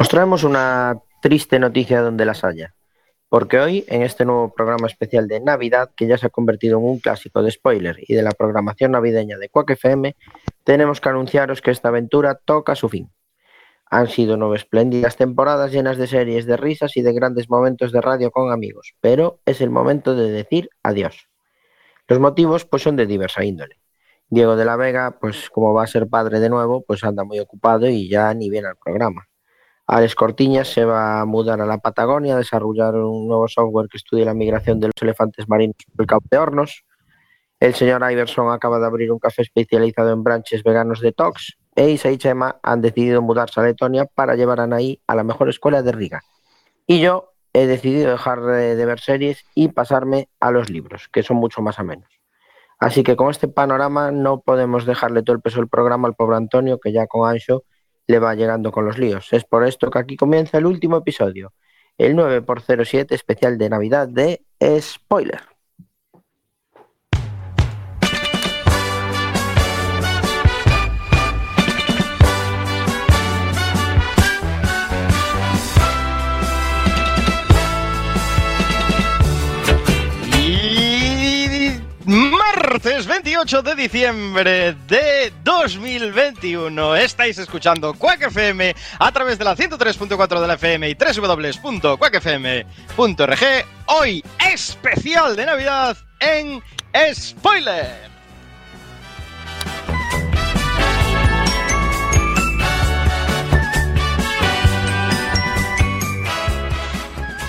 Os traemos una triste noticia donde las haya, porque hoy, en este nuevo programa especial de Navidad, que ya se ha convertido en un clásico de spoiler y de la programación navideña de Quack FM, tenemos que anunciaros que esta aventura toca su fin. Han sido nueve espléndidas temporadas llenas de series, de risas y de grandes momentos de radio con amigos, pero es el momento de decir adiós. Los motivos pues son de diversa índole. Diego de la Vega, pues como va a ser padre de nuevo, pues anda muy ocupado y ya ni viene al programa. Alex Cortiñas se va a mudar a la Patagonia a desarrollar un nuevo software que estudie la migración de los elefantes marinos por el Cabo de Hornos. El señor Iverson acaba de abrir un café especializado en branches veganos de Tox e Isa y Chema han decidido mudarse a Letonia para llevar a Anaí a la mejor escuela de Riga. Y yo he decidido dejar de, de ver series y pasarme a los libros, que son mucho más amenos. Así que con este panorama no podemos dejarle todo el peso del programa al pobre Antonio, que ya con Ancho le va llegando con los líos. Es por esto que aquí comienza el último episodio, el 9x07 especial de Navidad de Spoiler. Martes 28 de diciembre de 2021 estáis escuchando Quack FM a través de la 103.4 de la FM y www.quackfm.org. Hoy especial de Navidad en Spoiler.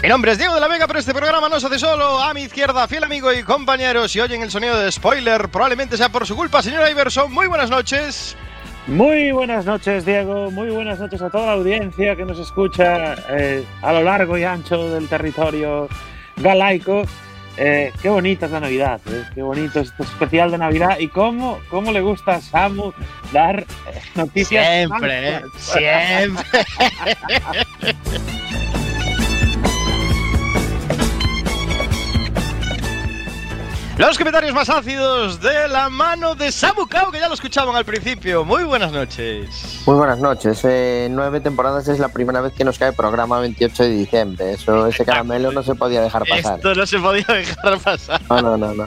Mi nombre es Diego de la Vega, pero este programa no se hace solo. A mi izquierda, fiel amigo y compañero, si oyen el sonido de spoiler, probablemente sea por su culpa, señor Iverson. Muy buenas noches. Muy buenas noches, Diego. Muy buenas noches a toda la audiencia que nos escucha eh, a lo largo y ancho del territorio galaico. Eh, qué bonita es la Navidad, eh, qué bonito es este especial de Navidad y cómo, cómo le gusta a Samu dar eh, noticias. Siempre, ¿eh? Siempre. Los comentarios más ácidos de la mano de Samu Kao, que ya lo escuchaban al principio. Muy buenas noches. Muy buenas noches. Eh, nueve temporadas es la primera vez que nos cae programa 28 de diciembre. Eso, ese caramelo no se podía dejar pasar. Esto no se podía dejar pasar. No, no, no, no.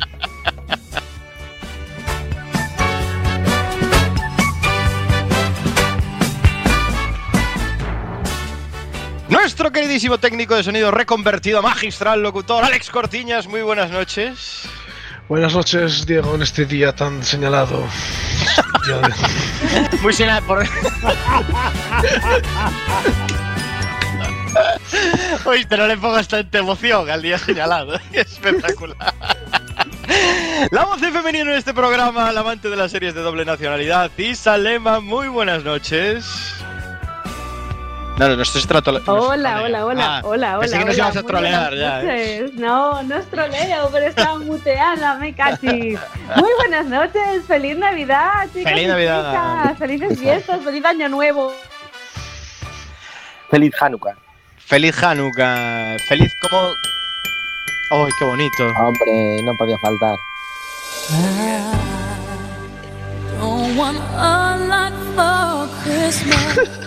Nuestro queridísimo técnico de sonido reconvertido magistral locutor, Alex Cortiñas. Muy buenas noches. Buenas noches, Diego, en este día tan señalado. De- Muy señal por. Oíste, no le pongas tanta emoción al día señalado. Espectacular. La voz femenina en este programa, el amante de las series de doble nacionalidad, Isa Lema, muy buenas noches. No, no, no, esto es Hola, troleo. hola, hola, Ah, hola, pensé hola. que nos hola, ibas a trolear ya. ¿eh? No, no es troleo, pero estaba muteada, me casi. Muy buenas noches, feliz Navidad, chicos. Feliz Navidad. chicas, Felices fiestas, feliz año nuevo. Feliz Hanukkah. Feliz Hanukkah. Feliz como. ¡Ay, qué bonito! Hombre, no podía faltar. Don't want a lot for Christmas.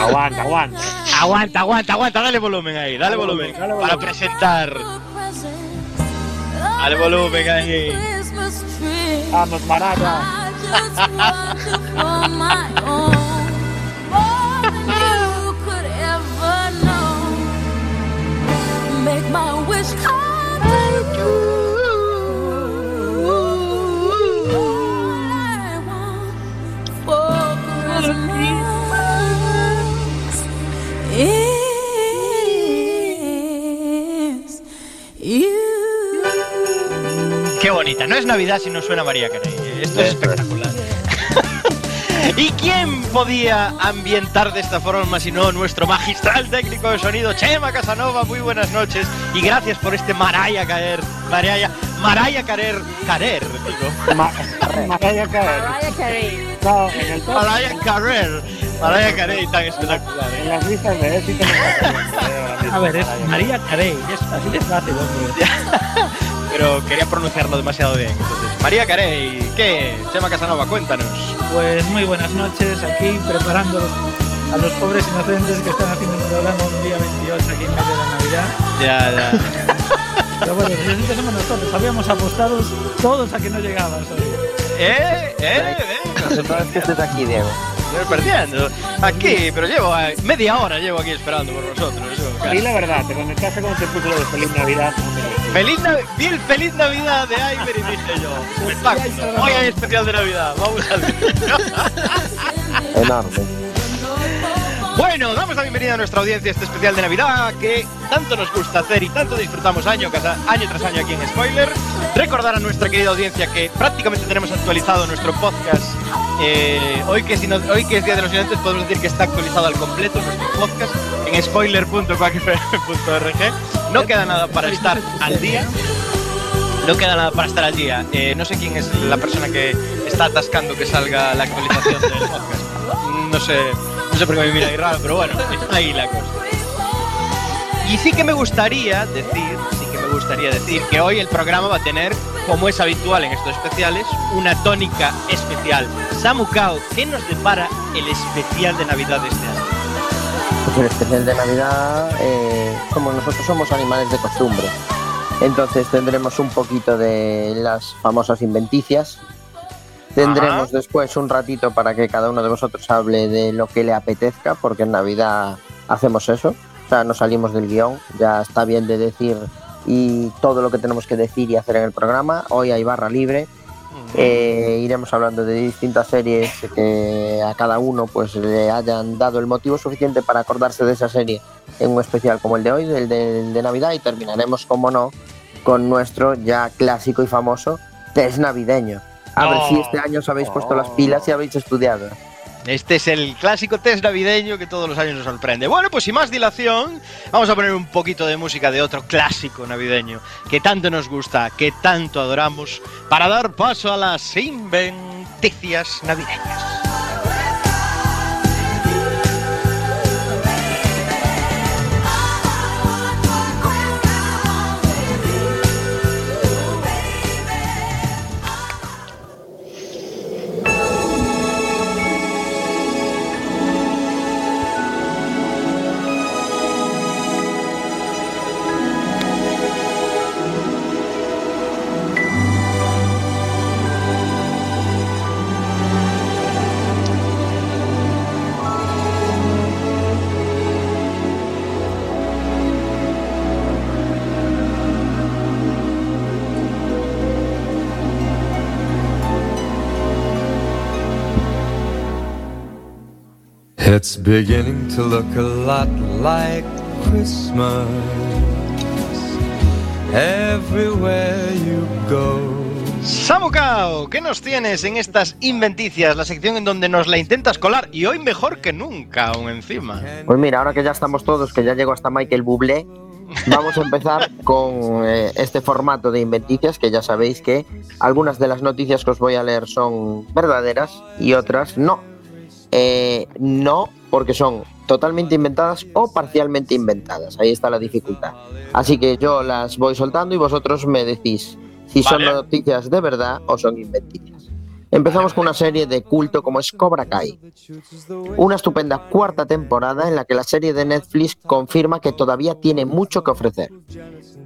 Aguanta, aguanta. Aguanta, aguanta, aguanta, dale volumen ahí, dale volumen. dale Para presentar. present. Dale volumen ahí. Vamos, Maraca. bonita. No es Navidad si no suena María Carey. Esto es espectacular. ¿Y quién podía ambientar de esta forma si no nuestro magistral técnico de sonido, Chema Casanova? Muy buenas noches y gracias por este Maraya Caer. Maraya, Maraya Carer, Carer, digo. Ma- Mariah Carey. Vaya Carey. No, en el top, Maraya Carer. Maraya Carey tan espectacular. en ¿eh? las listas de mismo, A ver, es María Carey, es así de fácil, hombre. Pero quería pronunciarlo demasiado bien. Entonces, María Carey, ¿qué? Chema Casanova, cuéntanos. Pues muy buenas noches, aquí preparando a los pobres inocentes que están haciendo un programa un día 28 aquí en medio de la Navidad. Ya, ya. Pero bueno, inocentes somos nosotros. Habíamos apostado todos a que no llegabas hoy. ¿Eh? ¿Eh? ¿Eh? No es que estés aquí, Diego. Estoy perdiendo. Aquí, pero llevo eh, media hora llevo aquí esperando por vosotros. Y la verdad, te conectaste cuando te puso lo de Feliz Navidad. no Feliz, Nav- vi el Feliz Navidad de Iber y dije yo, espectáculo, hoy hay especial de Navidad, vamos a ver. Enorme. Bueno, damos la bienvenida a nuestra audiencia a este especial de Navidad que tanto nos gusta hacer y tanto disfrutamos año, tras año aquí en Spoiler. Recordar a nuestra querida audiencia que prácticamente tenemos actualizado nuestro podcast. Eh, hoy, que hoy que es Día de los Inocentes podemos decir que está actualizado al completo nuestro podcast en spoiler.quackfm.org. No queda nada para estar al día. No queda nada para estar al día. Eh, no sé quién es la persona que está atascando que salga la actualización del podcast. No sé, no sé por qué me mira ahí raro, pero bueno, ahí la cosa. Y sí que me gustaría decir, sí que me gustaría decir que hoy el programa va a tener, como es habitual en estos especiales, una tónica especial. Samu Kao, ¿qué nos depara el especial de Navidad de este año? Pues el especial de Navidad, eh, como nosotros somos animales de costumbre, entonces tendremos un poquito de las famosas inventicias. Tendremos Ajá. después un ratito para que cada uno de vosotros hable de lo que le apetezca, porque en Navidad hacemos eso. O sea, no salimos del guion, ya está bien de decir y todo lo que tenemos que decir y hacer en el programa. Hoy hay barra libre, eh, iremos hablando de distintas series que a cada uno pues le hayan dado el motivo suficiente para acordarse de esa serie en un especial como el de hoy, el de, el de Navidad, y terminaremos, como no, con nuestro ya clásico y famoso test navideño. A ver si este año os habéis puesto las pilas y habéis estudiado. Este es el clásico test navideño que todos los años nos sorprende. Bueno, pues sin más dilación, vamos a poner un poquito de música de otro clásico navideño que tanto nos gusta, que tanto adoramos, para dar paso a las inventicias navideñas. It's beginning to look a lot like Christmas everywhere you go. Samucao, ¿qué nos tienes en estas inventicias? La sección en donde nos la intentas colar y hoy mejor que nunca, aún encima. Pues mira, ahora que ya estamos todos, que ya llegó hasta Michael Bublé, vamos a empezar con eh, este formato de inventicias, que ya sabéis que algunas de las noticias que os voy a leer son verdaderas y otras no. Eh, no porque son totalmente inventadas o parcialmente inventadas. Ahí está la dificultad. Así que yo las voy soltando y vosotros me decís si son noticias de verdad o son inventicias. Empezamos con una serie de culto como es Cobra Kai. Una estupenda cuarta temporada en la que la serie de Netflix confirma que todavía tiene mucho que ofrecer.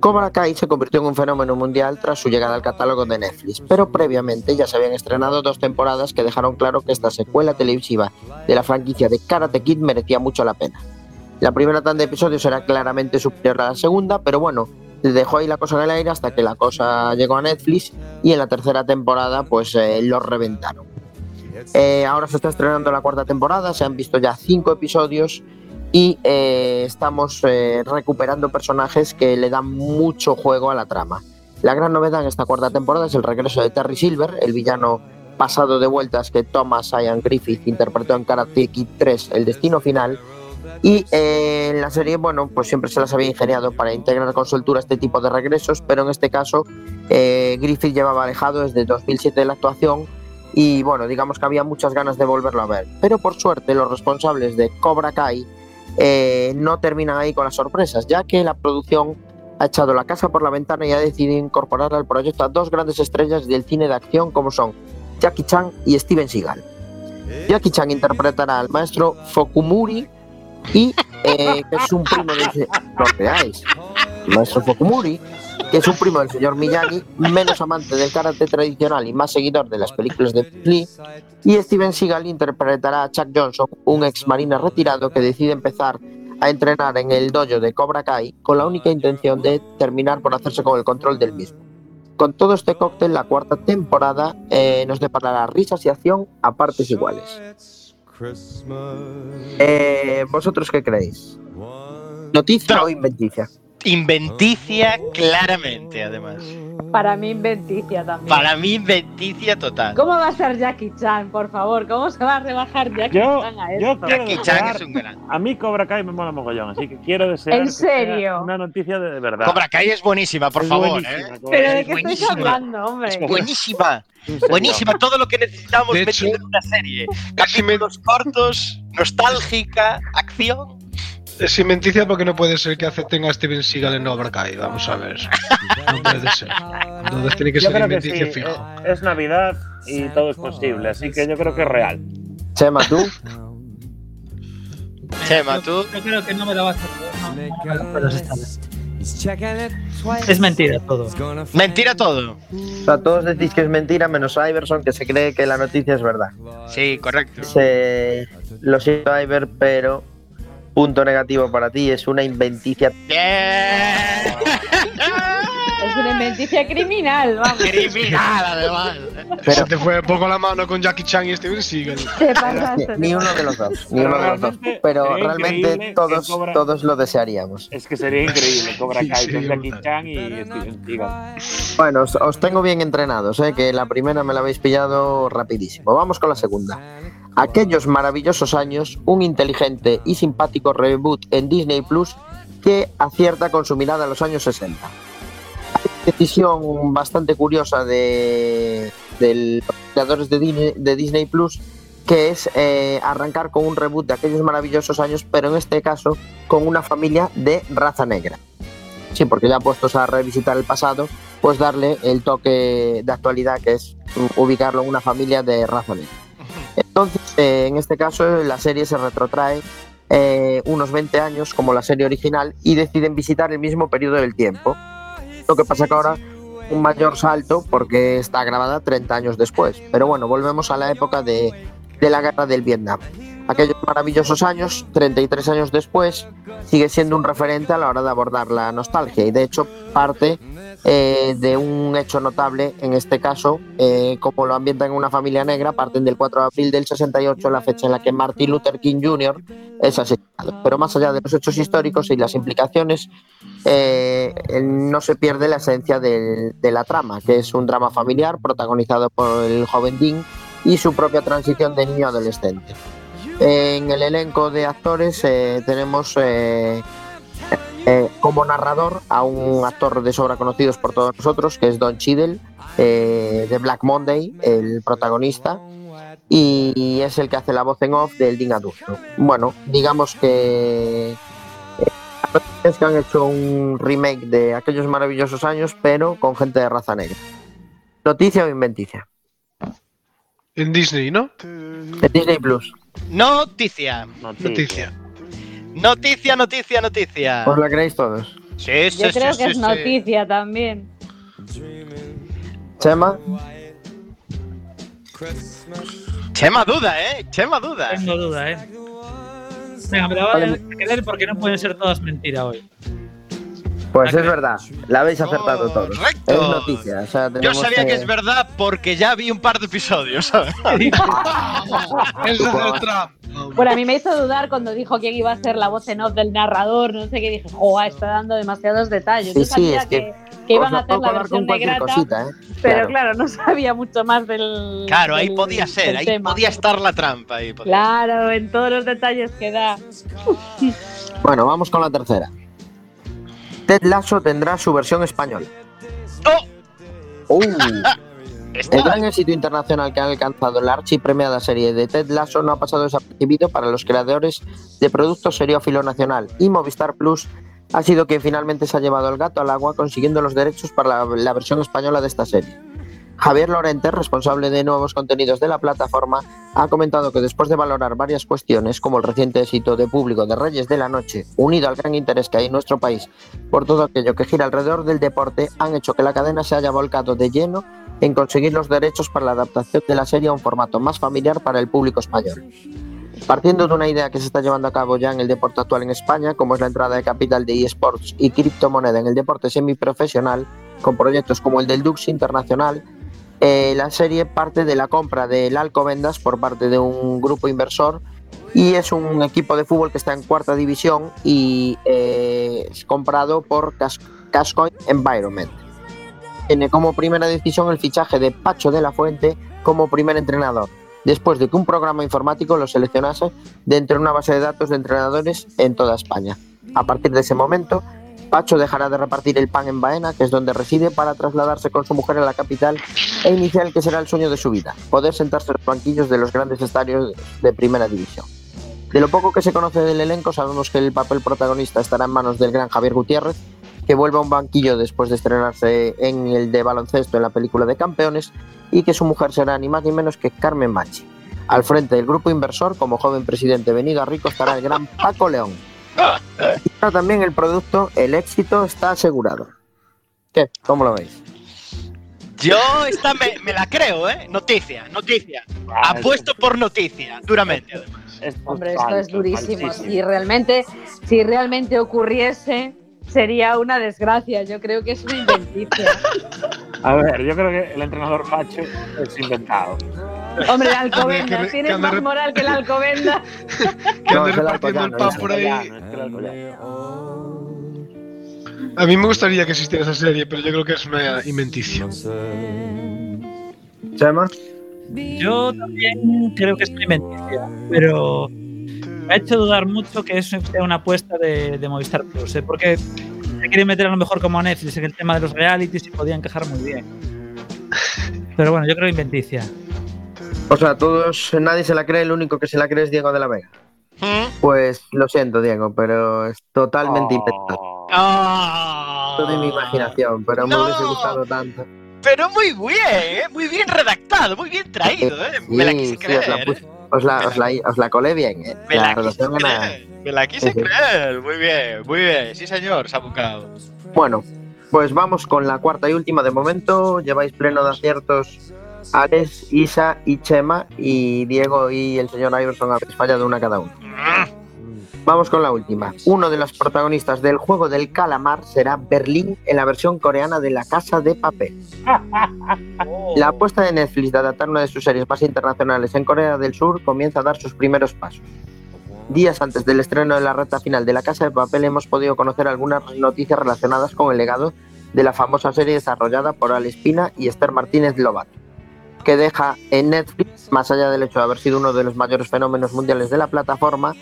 Cobra Kai se convirtió en un fenómeno mundial tras su llegada al catálogo de Netflix, pero previamente ya se habían estrenado dos temporadas que dejaron claro que esta secuela televisiva de la franquicia de Karate Kid merecía mucho la pena. La primera tanda de episodios era claramente superior a la segunda, pero bueno, dejó ahí la cosa en el aire hasta que la cosa llegó a Netflix y en la tercera temporada pues eh, lo reventaron. Eh, ahora se está estrenando la cuarta temporada, se han visto ya cinco episodios y eh, estamos eh, recuperando personajes que le dan mucho juego a la trama. La gran novedad en esta cuarta temporada es el regreso de Terry Silver, el villano pasado de vueltas que Thomas Ian Griffith interpretó en Karate Kid 3, El Destino Final. Y eh, en la serie, bueno, pues siempre se las había ingeniado para integrar con soltura este tipo de regresos, pero en este caso eh, Griffith llevaba alejado desde 2007 de la actuación y bueno, digamos que había muchas ganas de volverlo a ver. Pero por suerte los responsables de Cobra Kai eh, no terminan ahí con las sorpresas, ya que la producción ha echado la casa por la ventana y ha decidido incorporar al proyecto a dos grandes estrellas del cine de acción como son Jackie Chan y Steven Seagal. Jackie Chan interpretará al maestro Fokumuri y eh, que es un primo se- no veáis. El maestro Fokumuri, que es un primo del señor Miyagi, menos amante del karate tradicional y más seguidor de las películas de Lee. Y Steven Seagal interpretará a Chuck Johnson, un ex marine retirado que decide empezar a entrenar en el dojo de Cobra Kai con la única intención de terminar por hacerse con el control del mismo. Con todo este cóctel, la cuarta temporada eh, nos deparará risas y acción a partes iguales. Eh, ¿Vosotros qué creéis? ¿Noticia o inventicia? Inventicia claramente, además. Para mí, inventicia también. Para mí, inventicia total. ¿Cómo va a ser Jackie Chan, por favor? ¿Cómo se va a rebajar Jackie Yo, Chan a yo esto? quiero Jackie Chan es un gran. A mí Cobra Kai me mola mogollón, así que quiero desear. ¿En serio? Una noticia de, de verdad. Cobra Kai es buenísima, por Es favor. buenísima, ¿eh? ¿Pero de es qué estáis buenísima. hablando, hombre? Es buenísima. Buenísima, todo lo que necesitamos De metido hecho- en una serie. Capítulos cortos, nostálgica, acción. Es inventicia porque no puede ser que acepten a Steven Seagal en Cobra Kai. Vamos a ver. No puede ser. Entonces tiene que Yo ser creo que sí. inventicia fijo. eh, Es Navidad y todo es posible, así que yo creo que es real. Chema, tú. Chema, tú. Yo creo que no me la vas a vez. Es mentira todo. Mentira todo. O sea, todos decís que es mentira, menos Iverson, que se cree que la noticia es verdad. Sí, correcto. Se... Lo siento, Iver, pero punto negativo para ti, es una inventicia. Bien. Es una inventicia criminal, vamos. Criminal, además. Se te fue poco la mano con Jackie Chan y Steven Seagal. Te pasaste. Ni uno de los dos, ni uno de los dos. Pero realmente todos, Cobra- todos lo desearíamos. Es que sería increíble Cobra Kai Sí, con sí, Jackie. Chan y Steven Seagal. Bueno, os, os tengo bien entrenados, ¿eh? que la primera me la habéis pillado rapidísimo. Vamos con la segunda. Aquellos maravillosos años, un inteligente y simpático reboot en Disney Plus que acierta con su mirada a los años 60. Decisión bastante curiosa de, de los creadores de Disney, de Disney Plus, que es eh, arrancar con un reboot de aquellos maravillosos años, pero en este caso con una familia de raza negra. Sí, porque ya puestos a revisitar el pasado, pues darle el toque de actualidad que es ubicarlo en una familia de raza negra. Entonces, eh, en este caso, la serie se retrotrae eh, unos 20 años como la serie original y deciden visitar el mismo periodo del tiempo. Lo que pasa que ahora un mayor salto porque está grabada 30 años después. Pero bueno, volvemos a la época de la guerra del Vietnam. Aquellos maravillosos años, 33 años después, sigue siendo un referente a la hora de abordar la nostalgia y de hecho parte eh, de un hecho notable, en este caso, eh, como lo ambientan en una familia negra, parten del 4 de abril del 68, la fecha en la que Martin Luther King Jr. es asesinado. Pero más allá de los hechos históricos y las implicaciones, eh, no se pierde la esencia de la trama, que es un drama familiar protagonizado por el joven Dean y su propia transición de niño a adolescente. En el elenco de actores eh, tenemos eh, eh, como narrador a un actor de sobra conocidos por todos nosotros, que es Don Cheadle, de Black Monday, el protagonista, y, y es el que hace la voz en off del Dean adulto. Bueno, digamos que es que han hecho un remake de aquellos maravillosos años, pero con gente de raza negra. ¿Noticia o inventicia? En Disney, ¿no? De Disney Plus. Noticia. Noticia. Noticia, noticia, noticia. ¿Os la creéis todos? Sí, sí, Yo sí, creo sí, que es sí. noticia también. Chema, Chema duda, ¿eh? Chema duda. Tengo duda, ¿eh? Venga, me la voy a creer porque no pueden ser todas mentiras hoy. Pues es verdad, la habéis acertado todos. Correcto. Es noticia. o sea, Yo sabía que es verdad porque ya vi un par de episodios. ¿sabes? Ese es trap. Bueno, a mí me hizo dudar cuando dijo quién iba a ser la voz en off del narrador, no sé qué, dije, joa, está dando demasiados detalles. Sí, Yo sí, sabía es que que, que iban a hacer la versión cualquier negrata, cosita, ¿eh? pero Claro. claro. no sabía mucho más del. Claro, ahí del- podía ser, ahí tema. podía estar la trampa. Ahí podía- Claro, en todos los detalles que da. Bueno, vamos con la tercera. Ted Lasso tendrá su versión española. ¡Oh! Uh, Está. el gran éxito internacional que ha alcanzado la archipremiada serie de Ted Lasso no ha pasado desapercibido para los creadores de productos seriófilo nacional y Movistar Plus ha sido quien finalmente se ha llevado el gato al agua consiguiendo los derechos para la, la versión española de esta serie. Javier Lorente, responsable de nuevos contenidos de la plataforma, ha comentado que después de valorar varias cuestiones, como el reciente éxito de público de Reyes de la Noche, unido al gran interés que hay en nuestro país por todo aquello que gira alrededor del deporte, han hecho que la cadena se haya volcado de lleno en conseguir los derechos para la adaptación de la serie a un formato más familiar para el público español. Partiendo de una idea que se está llevando a cabo ya en el deporte actual en España, como es la entrada de capital de eSports y criptomoneda en el deporte semiprofesional, con proyectos como el del Dux Internacional, eh, la serie parte de la compra del Alcobendas por parte de un grupo inversor y es un equipo de fútbol que está en cuarta división y eh, es comprado por Cas- Environment. Tiene como primera decisión el fichaje de Pacho de la Fuente como primer entrenador, después de que un programa informático lo seleccionase de entre una base de datos de entrenadores en toda España. A partir de ese momento, Pacho dejará de repartir el pan en Baena, que es donde reside, para trasladarse con su mujer a la capital e iniciar el que será el sueño de su vida, poder sentarse en los banquillos de los grandes estadios de primera división. De lo poco que se conoce del elenco, sabemos que el papel protagonista estará en manos del gran Javier Gutiérrez, que vuelve a un banquillo después de estrenarse en el de baloncesto en la película de Campeones, y que su mujer será ni más ni menos que Carmen Machi. Al frente del grupo inversor, como joven presidente venido a rico, estará el gran Paco León. Ahora también el producto, el éxito está asegurado. ¿Qué? ¿Cómo lo veis? Yo esta me, me la creo, ¿eh? Noticia, noticia. Apuesto por noticia, duramente. además. Hombre, esto es durísimo. Si realmente, si realmente ocurriese, sería una desgracia. Yo creo que es una inventicia. A ver, yo creo que el entrenador Pacho es inventado. Hombre, Que Alcobendas, re- tienes que ande más re- moral que el Alcobendas. Que No, repartiendo el pan por ahí. A mí me gustaría que existiera esa serie, pero yo creo que es una inventicia. ¿Chema? Yo también creo que es una inventicia, pero me ha hecho dudar mucho que eso sea una apuesta de, de Movistar Plus, ¿eh? porque se quiere meter a lo mejor como a Netflix en el tema de los realities y podían quejar muy bien. Pero bueno, yo creo inventicia. O sea, todos, nadie se la cree, el único que se la cree es Diego de la Vega. ¿Mm? Pues lo siento, Diego, pero es totalmente Oh. inventado. Ah. Todo de mi imaginación, pero me hubiese gustado tanto. Pero muy bien, ¿eh? Muy bien redactado, muy bien traído, ¿eh? Me la Sí, quise sí, creer. os la, ¿eh? puse- os la, os la- os la colé bien, ¿eh? Me la quise creer. Me la quise Sí, sí. creer. Muy bien, muy bien. Sí, señor, se ha buscado. Bueno, pues vamos con la cuarta y última de momento. Lleváis pleno de aciertos Ares, Isa y Chema, y Diego y el señor Iverson habéis fallado una cada uno. Vamos con la última. Uno de los protagonistas del juego del calamar será Berlín en la versión coreana de La Casa de Papel. La apuesta de Netflix de adaptar una de sus series más internacionales en Corea del Sur comienza a dar sus primeros pasos. Días antes del estreno de la recta final de La Casa de Papel hemos podido conocer algunas noticias relacionadas con el legado de la famosa serie desarrollada por Ale Espina y Esther Martínez Lobato, que deja en Netflix, más allá del hecho de haber sido uno de los mayores fenómenos mundiales de la plataforma,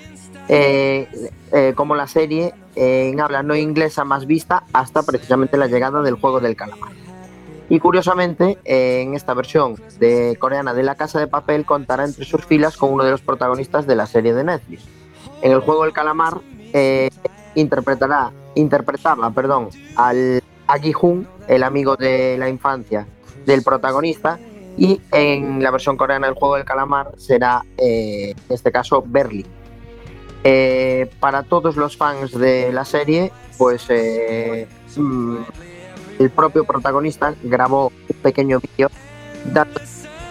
eh, eh, como la serie en habla no inglesa más vista hasta precisamente la llegada del juego del calamar. Y curiosamente, en esta versión de coreana de La Casa de Papel contará entre sus filas con uno de los protagonistas de la serie de Netflix. En el juego del calamar eh, interpretará, interpretaba perdón, al Agi Hun, el amigo de la infancia del protagonista, y en la versión coreana del juego del calamar será, eh, en este caso, Berly. Eh, para todos los fans de la serie, pues eh, mm, el propio protagonista grabó un pequeño vídeo dando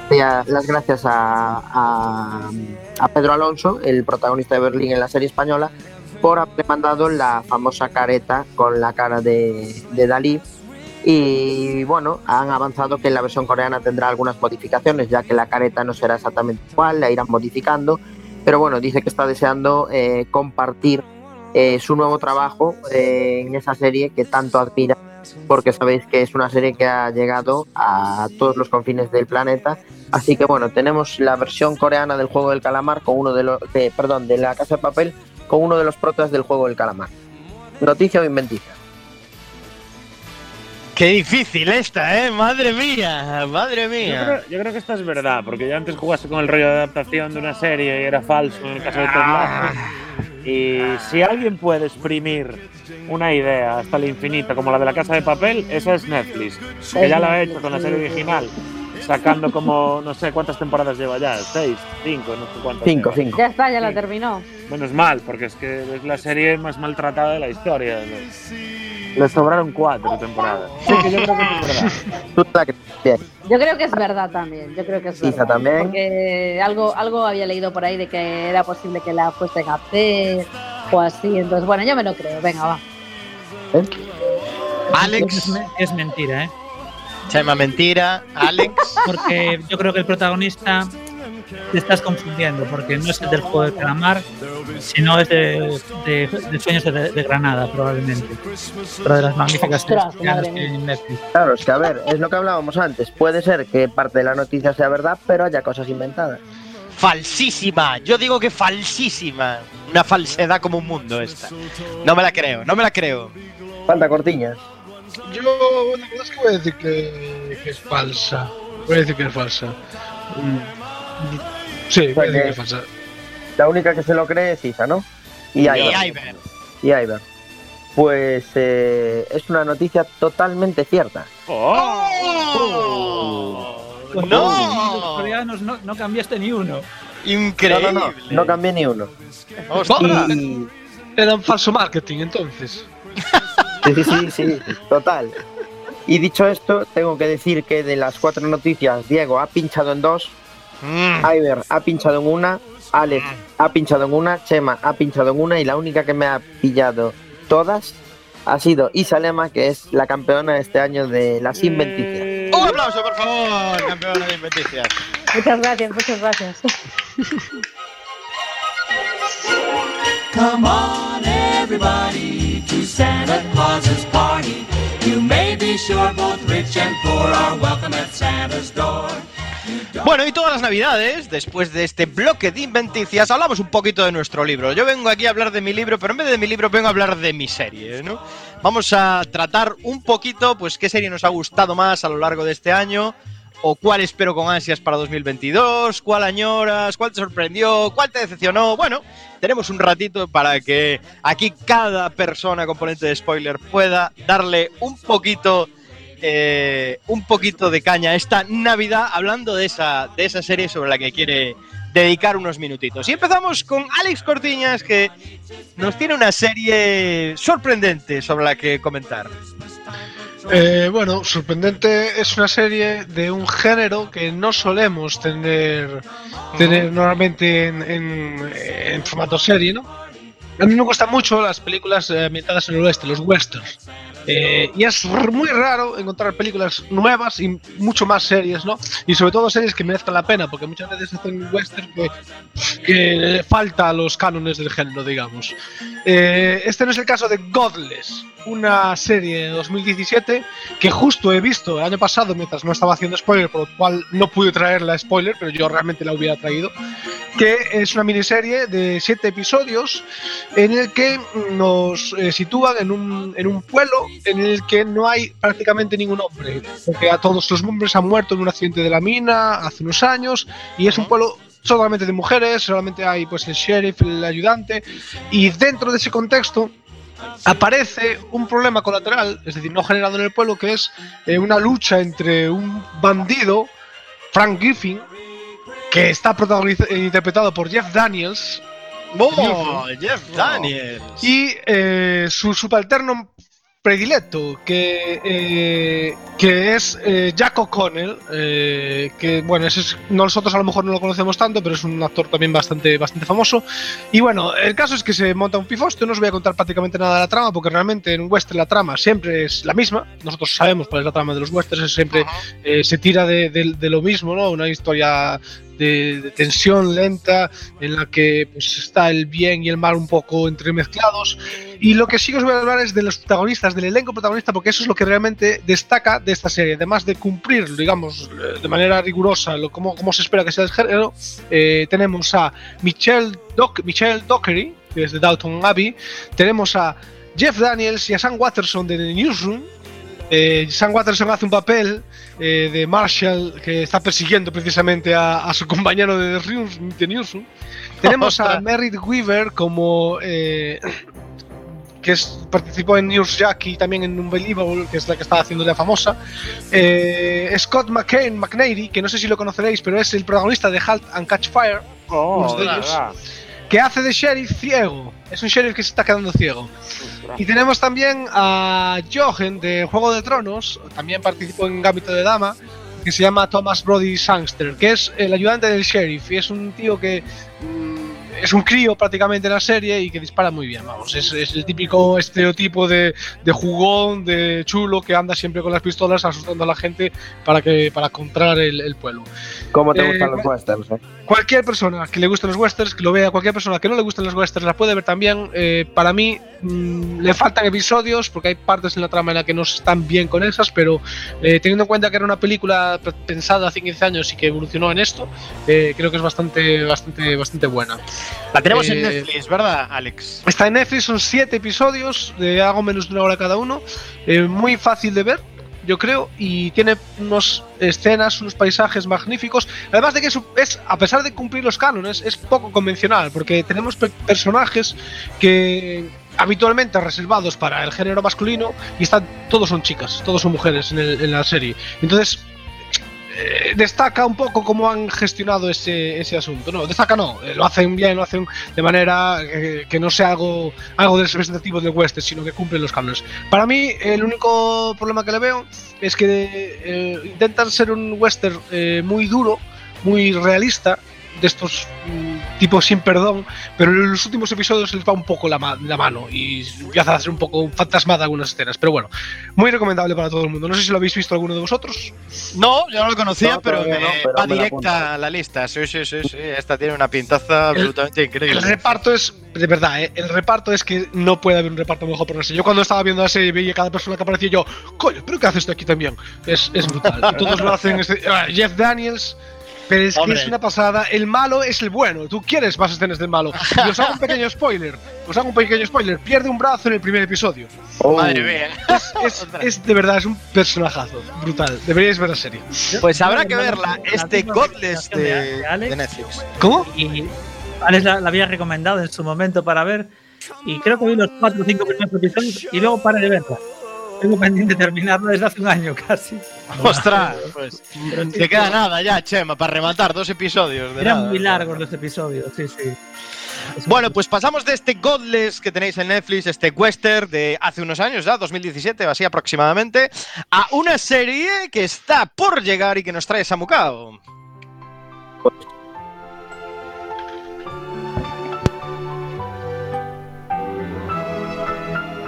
las gracias a, Pedro Alonso, el protagonista de Berlín en la serie española, por haberle mandado la famosa careta con la cara de Dalí. Y bueno, han avanzado que la versión coreana tendrá algunas modificaciones, ya que la careta no será exactamente igual, la irán modificando. Pero bueno, dice que está deseando eh, compartir eh, su nuevo trabajo eh, en esa serie que tanto admira, porque sabéis que es una serie que ha llegado a todos los confines del planeta. Así que bueno, tenemos la versión coreana del juego del calamar con uno de los, perdón, de la casa de papel con uno de los protas del juego del calamar. Noticia o inventicia. Qué difícil esta, ¿eh? Madre mía, madre Yo mía. creo, yo creo que esta es verdad, porque yo antes jugaste con el rollo de adaptación de una serie y era falso en el caso de Ted Lasso. Y si alguien puede exprimir una idea hasta el infinito, como la de la casa de papel, esa es Netflix, que ya la ha hecho con la serie original sacando como no sé cuántas temporadas lleva ya, seis, cinco, no sé cuántas. Cinco, lleva. cinco. Ya está, ya la Sí. terminó. Menos mal, porque es que es la serie más maltratada de la historia. Le, le sobraron cuatro temporadas. Sí, que yo creo que es verdad. Yo creo que es verdad también. Yo creo que es Isa verdad. también. Porque algo, algo había leído por ahí de que era posible que la fuesen a hacer o así. Entonces, bueno, yo me lo creo. Venga, va. ¿Eh? Alex, es mentira, ¿eh? Chema Mentira, Alex. Porque yo creo que el protagonista te estás confundiendo, porque no es el del juego de calamar, sino es de, de- de Sueños de, de Granada, probablemente. Pero de las magníficas Ostras, que hay en Netflix. Claro, es que a ver, es lo que hablábamos antes. Puede ser que parte de la noticia sea verdad, pero haya cosas inventadas. Falsísima. Yo digo que falsísima. Una falsedad como un mundo esta. No me la creo, no me la creo. Falta cortiñas. Yo, la verdad es que voy a decir que, que es falsa. Voy a decir que es falsa. Mm. Sí, voy a decir que es falsa. La única que se lo cree es Isa, ¿no? Y Y Iber. Y Iber. Pues eh, es una noticia totalmente cierta. ¡Oh! Los ¡No! coreanos no, no cambiaste ni uno. Increíble. No, no, no, no cambié ni uno. Ostras. Y, Era un falso marketing entonces. Sí, sí, sí, sí, total. Y dicho esto, tengo que decir que de las cuatro noticias, Diego ha pinchado en dos, Mm. Iber ha pinchado en una, Alex ha pinchado en una, Chema ha pinchado en una y la única que me ha pillado todas ha sido Isa Lema, que es la campeona este año de las inventicias. Un aplauso, por favor, campeona de inventicias. Muchas gracias, muchas gracias. Come on, everybody, to Santa Claus's party. You may be sure both rich and poor are welcome at Santa's door. Bueno, y todas las navidades, después de este bloque de inventicias, hablamos un poquito de nuestro libro. Yo vengo aquí a hablar de mi libro, pero en vez de mi libro vengo a hablar de mi serie, ¿no? Vamos a tratar un poquito, pues, qué serie nos ha gustado más a lo largo de este año, o cuál espero con ansias para 2022, cuál añoras, cuál te sorprendió, cuál te decepcionó. Bueno, tenemos un ratito para que aquí cada persona componente de spoiler pueda darle un poquito eh, un poquito de caña esta Navidad hablando de esa, de esa serie sobre la que quiere dedicar unos minutitos. Y empezamos con Alex Cortiñas, que nos tiene una serie sorprendente sobre la que comentar. Eh, bueno, sorprendente es una serie de un género que no solemos tener, tener normalmente en, en- en formato serie, ¿no? A mí me gustan mucho las películas eh, ambientadas en el oeste, los westerns. Eh, y es muy raro encontrar películas nuevas y mucho más series, ¿no? Y sobre todo series que merezcan la pena, porque muchas veces hacen westerns que, que falta a los cánones del género, digamos. Eh, este no es el caso de Godless, una serie de 2017 que justo he visto el año pasado mientras no estaba haciendo spoiler, por lo cual no pude traerla spoiler, pero yo realmente la hubiera traído, que es una miniserie de siete episodios en el que nos eh, sitúan en un, en un pueblo en el que no hay prácticamente ningún hombre, porque a todos los hombres han muerto en un accidente de la mina hace unos años y es un pueblo solamente de mujeres, solamente hay pues el sheriff, el ayudante y dentro de ese contexto aparece un problema colateral, es decir, no generado en el pueblo, que es eh, una lucha entre un bandido, Frank Griffin, que está eh, interpretado por Jeff Daniels, ¡Oh! Jeff Daniels. y eh, su subalterno predilecto, que, eh, que es eh, Jack O'Connell, eh, que bueno, ese es- nosotros a lo mejor no lo conocemos tanto, pero es un actor también bastante, bastante famoso. Y bueno, el caso es que se monta un pifoste, no os voy a contar prácticamente nada de la trama, porque realmente en un western la trama siempre es la misma, nosotros sabemos cuál es la trama de los westerns, es siempre eh, se tira de, de- de lo mismo, ¿no? Una historia de, tensión lenta en la que pues, está el bien y el mal un poco entremezclados. Y lo que sí os voy a hablar es de los protagonistas, del elenco protagonista, porque eso es lo que realmente destaca de esta serie. Además de cumplir, digamos, de manera rigurosa lo como, como se espera que sea el género, eh, tenemos a Michelle, Doc, Michelle Dockery, que es de Abbey, tenemos a Jeff Daniels y a Sam Watterson de The Newsroom. Eh, Sam Watterson hace un papel eh, de Marshall que está persiguiendo precisamente a, a su compañero de The, News- The Newsroom. Tenemos a. Merritt Weaver como eh, que es, participó en News Jack y también en Unbelievable, que es la que está haciendo la famosa. Scott McCain, McNairy, que no sé si lo conoceréis, pero es el protagonista de Halt and Catch Fire, Oh, Muchos de ellos. que hace de sheriff ciego. Es un sheriff que se está quedando ciego. Y tenemos también a Jochen de Juego de Tronos, también participó en Gambito de Dama, que se llama Thomas Brody Sangster, que es el ayudante del sheriff. Y es un tío que mm, es un crío prácticamente en la serie y que dispara muy bien, vamos, es, es el típico estereotipo de, de jugón, de chulo que anda siempre con las pistolas asustando a la gente para que para encontrar el, el pueblo. ¿Cómo te Eh, gustan los westerns? eh? Cualquier persona que le gusten los westerns, que lo vea, cualquier persona que no le gusten los westerns, la puede ver también. Eh, para mí mm, le faltan episodios porque hay partes en la trama en la que no están bien conexas, pero eh, teniendo en cuenta que era una película pe- pensada hace 15 años y que evolucionó en esto, eh, creo que es bastante, bastante, bastante buena. La tenemos en Eh, Netflix, ¿verdad, Alex? Está en Netflix, son 7 episodios de algo menos de una hora cada uno, eh, muy fácil de ver. Yo creo, y tiene unas escenas, unos paisajes magníficos. Además de que es, es, a pesar de cumplir los cánones, es poco convencional, porque tenemos pe- personajes que habitualmente reservados para el género masculino y están todos son chicas, todos son mujeres en, el- en la serie. Entonces eh, destaca un poco cómo han gestionado ese, ese asunto. No, destaca no, eh, lo hacen bien, lo hacen de manera eh, que no sea algo, algo representativo del western, sino que cumplen los cánones. Para mí, el único problema que le veo es que intentan ser un western muy duro, muy realista, de estos mm, tipos sin perdón, pero en los últimos episodios les va un poco la, ma- la mano y empieza a ser un poco fantasmada algunas escenas. Pero bueno, muy recomendable para todo el mundo. No sé si lo habéis visto alguno de vosotros. No, yo no lo conocía, No, pero, me no, pero va me la directa a la lista. Sí, sí, sí, sí. Esta tiene una pintaza absolutamente increíble. El reparto es, de verdad, ¿eh? el reparto es que no puede haber un reparto mejor por una serie. Yo cuando estaba viendo la serie veía cada persona que aparecía yo, coño, pero ¿qué hace esto aquí también? Es, es brutal. Y todos lo hacen. este- ah, Jeff Daniels. Pero es Hombre. que es una pasada. El malo es el bueno. Tú quieres más escenas del malo. Y os hago un pequeño spoiler. Os hago un pequeño spoiler. Pierde un brazo en el primer episodio. Oh, Madre mía. Es, es- es de verdad, es un personajazo. Brutal. Deberíais ver la serie. Pues habrá que verla. La Este Godless de- de, Netflix. ¿Cómo? Y Alex la, la había recomendado en su momento para ver. Y creo que vi los cuatro o cinco primeros episodios y luego paré de verla. Tengo pendiente de terminarla desde hace un año casi. Ostras, pues te queda nada ya, Chema, para rematar dos episodios. De Eran nada. muy largos los episodios, sí, sí. Bueno, pues pasamos de este Godless que tenéis en Netflix, este western de hace unos años ya, 2017 o así aproximadamente, a una serie que está por llegar y que nos trae Samucao.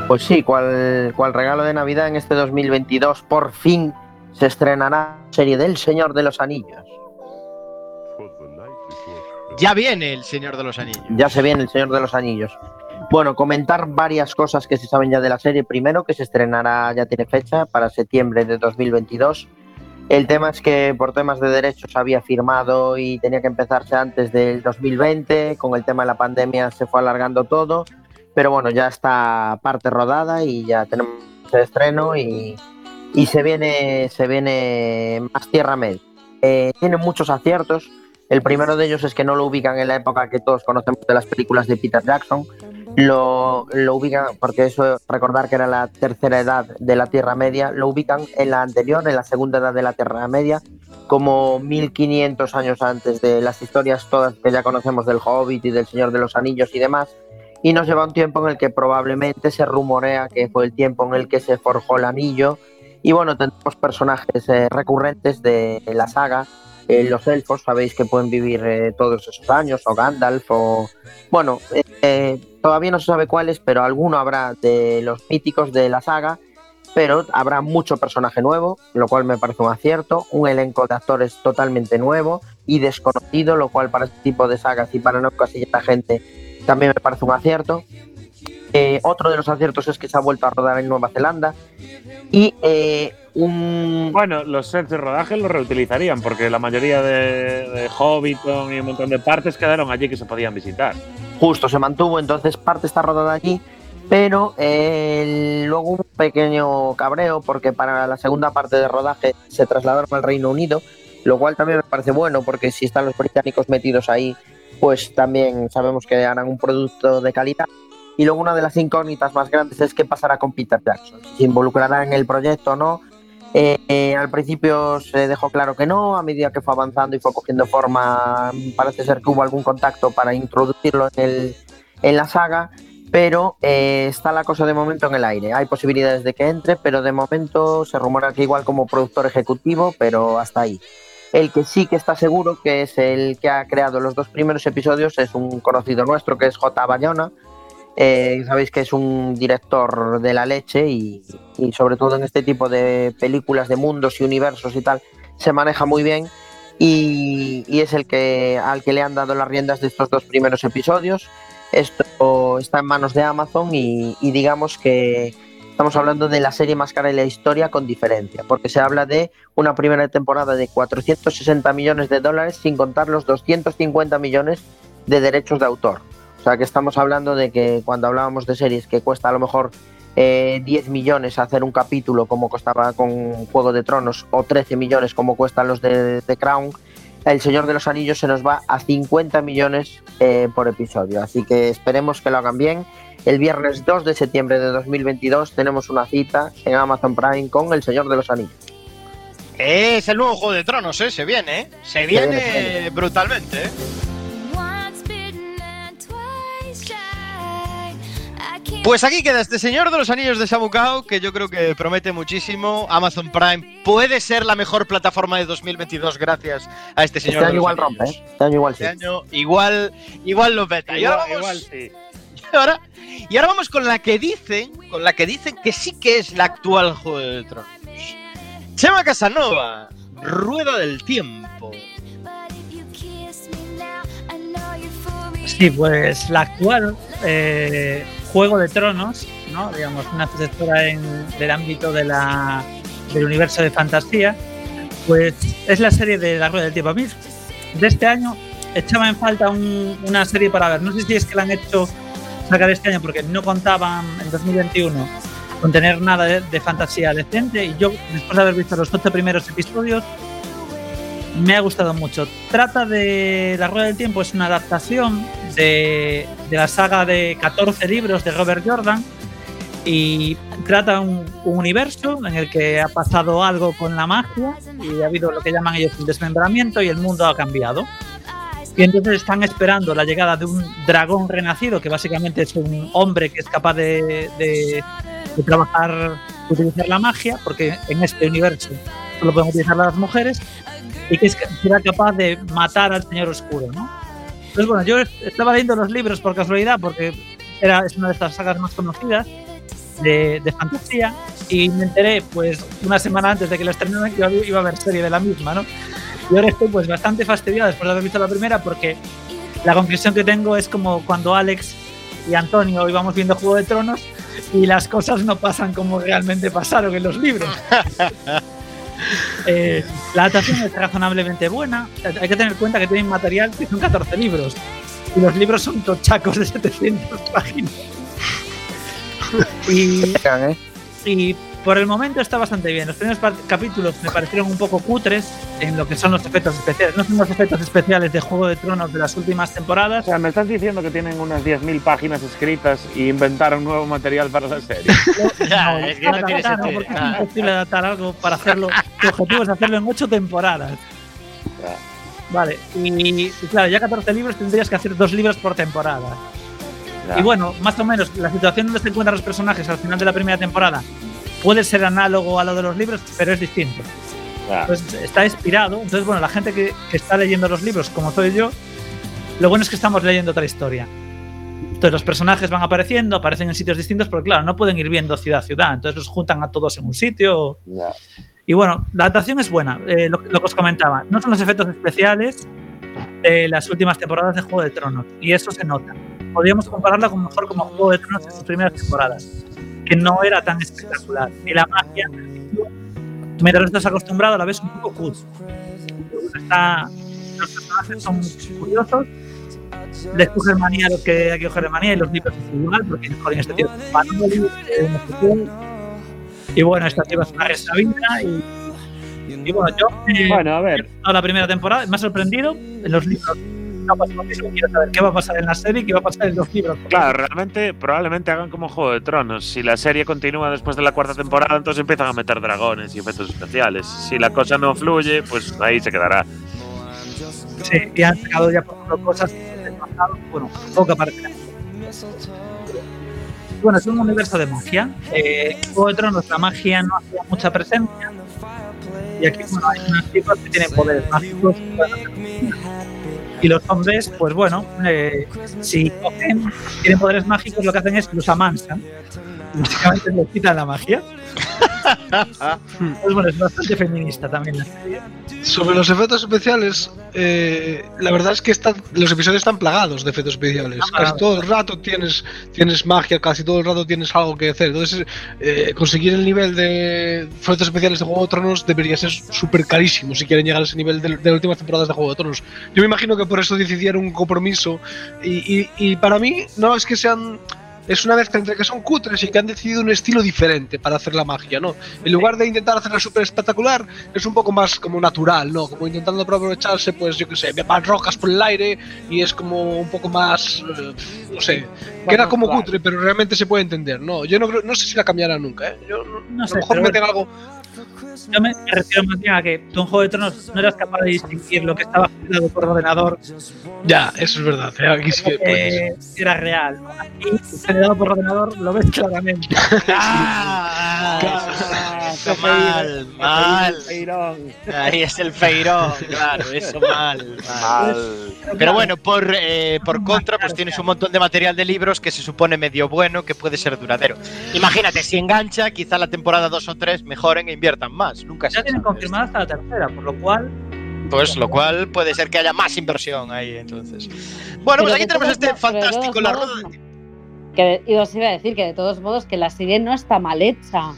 Pues sí, cual, cual regalo de Navidad en este 2022, por fin se estrenará la serie del Señor de los Anillos. Ya viene el Señor de los Anillos. Ya se viene el Señor de los Anillos. Bueno, comentar varias cosas que se saben ya de la serie. Primero, que se estrenará, ya tiene fecha, para septiembre de 2022. El tema es que por temas de derechos había firmado y tenía que empezarse antes del 2020. Con el tema de la pandemia se fue alargando todo. Pero bueno, ya está parte rodada y ya tenemos el estreno y, y se viene se viene más Tierra Media. Eh, tiene muchos aciertos. El primero de ellos es que no lo ubican en la época que todos conocemos de las películas de Peter Jackson. Lo, lo ubican, porque eso recordar que era la tercera edad de la Tierra Media, lo ubican en la anterior, en la segunda edad de la Tierra Media, como 1500 años antes de las historias todas que ya conocemos del Hobbit y del Señor de los Anillos y demás. Y nos lleva un tiempo en el que probablemente se rumorea que fue el tiempo en el que se forjó el anillo. Y bueno, tenemos personajes eh, recurrentes de la saga, eh, los elfos, sabéis que pueden vivir eh, todos esos años, o Gandalf, o. Bueno, todavía no se sabe cuáles, pero alguno habrá de los míticos de la saga. Pero habrá mucho personaje nuevo, lo cual me parece un acierto. Un elenco de actores totalmente nuevo y desconocido, lo cual para este tipo de sagas y para no a la gente también me parece un acierto. Eh, otro de los aciertos es que se ha vuelto a rodar en Nueva Zelanda. Y eh, un. Bueno, los sets de rodaje los reutilizarían porque la mayoría de, de Hobbiton y un montón de partes quedaron allí que se podían visitar. justo se mantuvo, entonces parte está rodada allí, pero eh, luego un pequeño cabreo porque para la segunda parte de rodaje se trasladaron al Reino Unido, lo cual también me parece bueno porque si están los británicos metidos ahí, pues también sabemos que harán un producto de calidad. Y luego una de las incógnitas más grandes es qué pasará con Peter Jackson, si se involucrará en el proyecto o no. Eh, eh, al principio se dejó claro que no, a medida que fue avanzando y fue cogiendo forma, parece ser que hubo algún contacto para introducirlo en, el, en la saga, pero eh, está la cosa de momento en el aire. Hay posibilidades de que entre, pero de momento se rumora que igual como productor ejecutivo, pero hasta ahí. El que sí que está seguro, que es el que ha creado los dos primeros episodios, es un conocido nuestro, que es J. Bayona. Eh, sabéis que es un director de la leche y, sobre todo en este tipo de películas de mundos y universos y tal, se maneja muy bien y, y es el que al que le han dado las riendas de estos dos primeros episodios. Esto está en manos de Amazon y, y digamos que estamos hablando de la serie más cara de la historia con diferencia, porque se habla de una primera temporada de 460 millones de dólares sin contar los 250 millones de derechos de autor. O sea que estamos hablando de que cuando hablábamos de series que cuesta a lo mejor eh, 10 millones hacer un capítulo como costaba con Juego de Tronos o 13 millones como cuestan los de The Crown, El Señor de los Anillos se nos va a 50 millones eh, por episodio. Así que esperemos que lo hagan bien. El viernes 2 de septiembre de 2022 tenemos una cita en Amazon Prime con El Señor de los Anillos. Es el nuevo Juego de Tronos, ¿eh? Se viene, ¿eh? Se viene, viene, se viene. brutalmente, Pues aquí queda este Señor de los Anillos de Sabucao, que yo creo que promete muchísimo. Amazon Prime puede ser la mejor plataforma de 2022 gracias a este Señor Este de año los igual Anillos. rompe, ¿eh? Este año igual sí. Este año igual, igual lo peta. y, ahora Igual, vamos, igual sí. y ahora- y ahora vamos con la que dicen, con la que dicen que sí que es la actual Juego de Tronos. Chema Casanova, Rueda del Tiempo. Sí, pues la actual eh, Juego de Tronos, ¿no? digamos, una sucesora en, del ámbito de la, del universo de fantasía, pues es la serie de La Rueda del Tiempo. A mí, de este año, echaba en falta un- una serie para ver. No sé si es que la han hecho sacar este año porque no contaban en 2021 con tener nada de, de fantasía decente y yo, después de haber visto los ocho primeros episodios, me ha gustado mucho. Trata de La Rueda del Tiempo, es una adaptación de, la saga de 14 libros de Robert Jordan y trata un, un universo en el que ha pasado algo con la magia y ha habido lo que llaman ellos un desmembramiento y el mundo ha cambiado. Y entonces están esperando la llegada de un dragón renacido, que básicamente es un hombre que es capaz de, de- de trabajar, de utilizar la magia, porque en este universo solo pueden utilizar las mujeres, y que será capaz de matar al Señor Oscuro, ¿no? Entonces, bueno, yo estaba leyendo los libros por casualidad, porque era, es una de estas sagas más conocidas de, de fantasía, y me enteré, pues, una semana antes de que la estrenaran que iba, a haber serie de la misma, ¿no? Y ahora estoy, pues, bastante fastidiado después de haber visto la primera, porque la conclusión que tengo es como cuando Alex y Antonio íbamos viendo Juego de Tronos y las cosas no pasan como realmente pasaron en los libros. Eh, la adaptación es razonablemente buena. Hay que tener en cuenta que tienen material que son 14 libros. Y los libros son tochacos de 700 páginas. Y, ¿eh? y por el momento está bastante bien. Los primeros capítulos me parecieron un poco cutres en lo que son los efectos especiales. No son los efectos especiales de Juego de Tronos de las últimas O temporadas. sea, me estás diciendo que tienen unas 10.000 páginas escritas y inventaron nuevo material para la serie. Ya, es que no tiene adaptar, sentido. porque es imposible adaptar algo para hacerlo. Tu objetivo es hacerlo en 8 temporadas. Vale, y, y claro, ya 14 libros tendrías que hacer dos libros por temporada. Y bueno, más o menos, la situación donde se encuentran los personajes al final de la primera temporada puede ser análogo a lo de los libros, pero es distinto. Ya. Pues está inspirado. Entonces, bueno, la gente que, que está leyendo los libros, como soy yo, lo bueno es que estamos leyendo otra historia. Entonces los personajes van apareciendo, aparecen en sitios distintos, pero claro, no pueden ir viendo ciudad a ciudad. Entonces los juntan a todos en un sitio. Ya. Y bueno, la adaptación es buena, eh, lo, lo que os comentaba. No son los efectos especiales de las últimas temporadas de Juego de Tronos, y eso se nota. Podríamos compararla con mejor como Juego de Tronos en sus primeras temporadas, que no era tan espectacular. Y la magia, mientras no estás acostumbrado, la ves un poco cool. Está, los personajes son curiosos, les cogen manía a los que hay que coger manía y los libros es igual, porque joder, este tío es panoli. Y bueno, esta tío es una resabina y, y bueno, yo eh, Bueno, a ver. a la primera temporada me ha sorprendido en los libros no pasa lo mismo. Quiero saber qué va a pasar en la serie y qué va a pasar en los libros. Claro, realmente probablemente hagan como Juego de Tronos. Si la serie continúa después de la cuarta temporada, entonces empiezan a meter dragones y efectos especiales. Si la cosa no fluye, pues ahí se quedará. Sí, y han sacado ya por ejemplo cosas del pasado, bueno, poco aparecerá. Bueno, es un universo de magia. Eh, en Juego de Tronos la magia no hacía mucha presencia. Y aquí bueno, hay unas chicas que tienen poderes mágicos. Y los hombres, pues bueno, eh, si cogen, tienen poderes mágicos, lo que hacen es los amansan. Básicamente les quitan la magia. Pues bueno, es bastante feminista también la serie. Sobre los efectos especiales, eh, la verdad es que están, los episodios están plagados de efectos especiales. Casi todo el rato tienes, tienes magia, casi todo el rato tienes algo que hacer. Entonces, eh, conseguir el nivel de efectos especiales de Juego de Tronos debería ser súper carísimo si quieren llegar a ese nivel de, de las últimas temporadas de Juego de Tronos. Yo me imagino que por eso decidieron un compromiso. Y, y- y para mí, no es que sean. Es una mezcla entre que son cutres y que han decidido un estilo diferente para hacer la magia, ¿no? En lugar de intentar hacerla súper espectacular, es un poco más como natural, ¿no? Como intentando aprovecharse, pues yo qué sé, van rocas por el aire y es como un poco más, eh, no sé, queda como natural. cutre, pero realmente se puede entender, ¿no? Yo no, creo- no sé si la cambiarán nunca, ¿eh? Yo, no- a sé, lo mejor meten bueno. algo... Yo me, refiero más bien a que tú en Juego de Tronos no eras capaz de distinguir lo que estaba generado por ordenador Ya, eso es verdad, ¿eh? Aquí sí que puedes. eh, era real. Aquí, generado por ordenador, lo ves claramente. Ah, eso mal, mal. Ahí es el feirón, claro, eso mal, mal. Mal. Pero bueno, por, eh, por contra, pues tienes un montón de material de libros que se supone medio bueno, que puede ser duradero. Imagínate, si engancha, quizá la temporada 2 o 3 mejoren e inviertan más. Nunca se Ya tienen confirmada hasta la tercera, por lo cual. Pues lo cual puede ser que haya más inversión ahí, entonces. Bueno, pues aquí tenemos este fantástico La modos, Rueda. Que y os iba a decir que de todos modos que la serie no está mal hecha.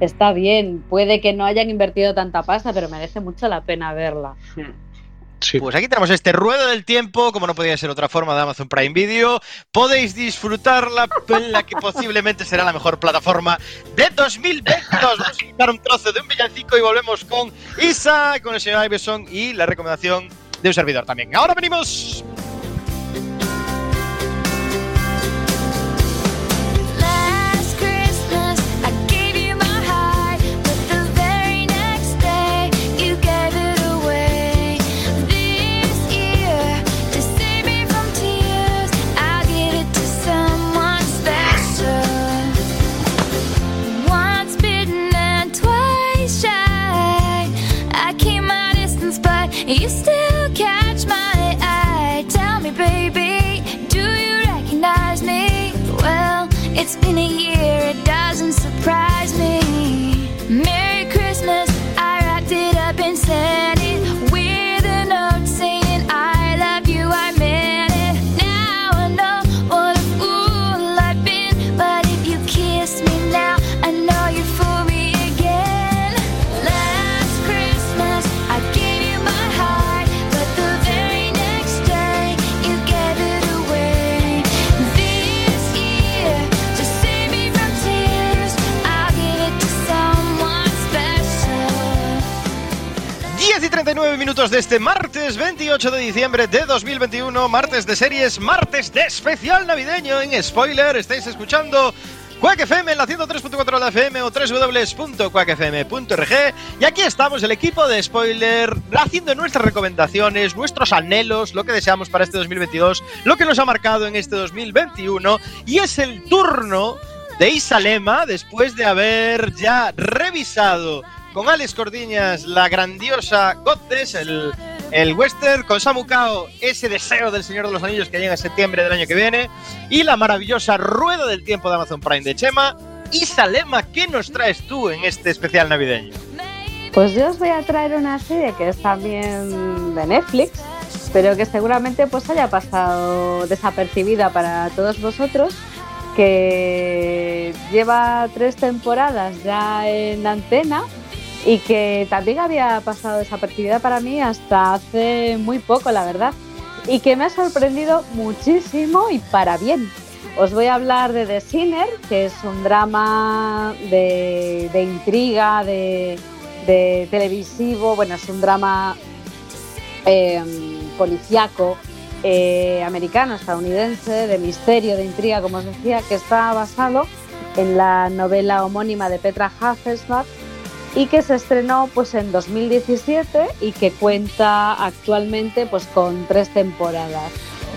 Está bien. Puede que no hayan invertido tanta pasta, pero merece mucho la pena verla. Sí. Pues aquí tenemos este ruedo del tiempo, como no podía ser otra forma de Amazon Prime Video. Podéis disfrutarla en la que posiblemente será la mejor plataforma de 2022. Vamos a quitar un trozo de un villancico y volvemos con Isa, con el señor Iverson y la recomendación de un servidor también. Ahora venimos. You still catch my eye. Tell me, baby, do you recognize me? Well, it's been a year, 10 y 39 minutos de este martes 28 de diciembre de 2021, martes de series, martes de especial navideño en spoiler. Estáis escuchando Quack FM en la 103.4 de la FM o www.quackfm.org. Y aquí estamos, el equipo de spoiler, haciendo nuestras recomendaciones, nuestros anhelos, lo que deseamos para este 2022, lo que nos ha marcado en este 2021. Y es el turno de Isalema, después de haber ya revisado con Alex Cordiñas la grandiosa Gottes, el, el western, con Samu Kao, ese deseo del Señor de los Anillos que llega en septiembre del año que viene, y la maravillosa Rueda del Tiempo de Amazon Prime de Chema. Isalema, ¿qué nos traes tú en este especial navideño? Pues yo os voy a traer una serie que es también de Netflix, pero que seguramente pues haya pasado desapercibida para todos vosotros, que lleva tres temporadas ya en antena y que también había pasado desapercibida para mí hasta hace muy poco, la verdad, y que me ha sorprendido muchísimo y para bien. Os voy a hablar de The Sinner, que es un drama de, intriga, de, televisivo, bueno, es un drama eh, policíaco americano, estadounidense, de misterio, de intriga, como os decía, que está basado en la novela homónima de Petra Hafelsbach y que se estrenó pues en 2017 y que cuenta actualmente pues con tres temporadas.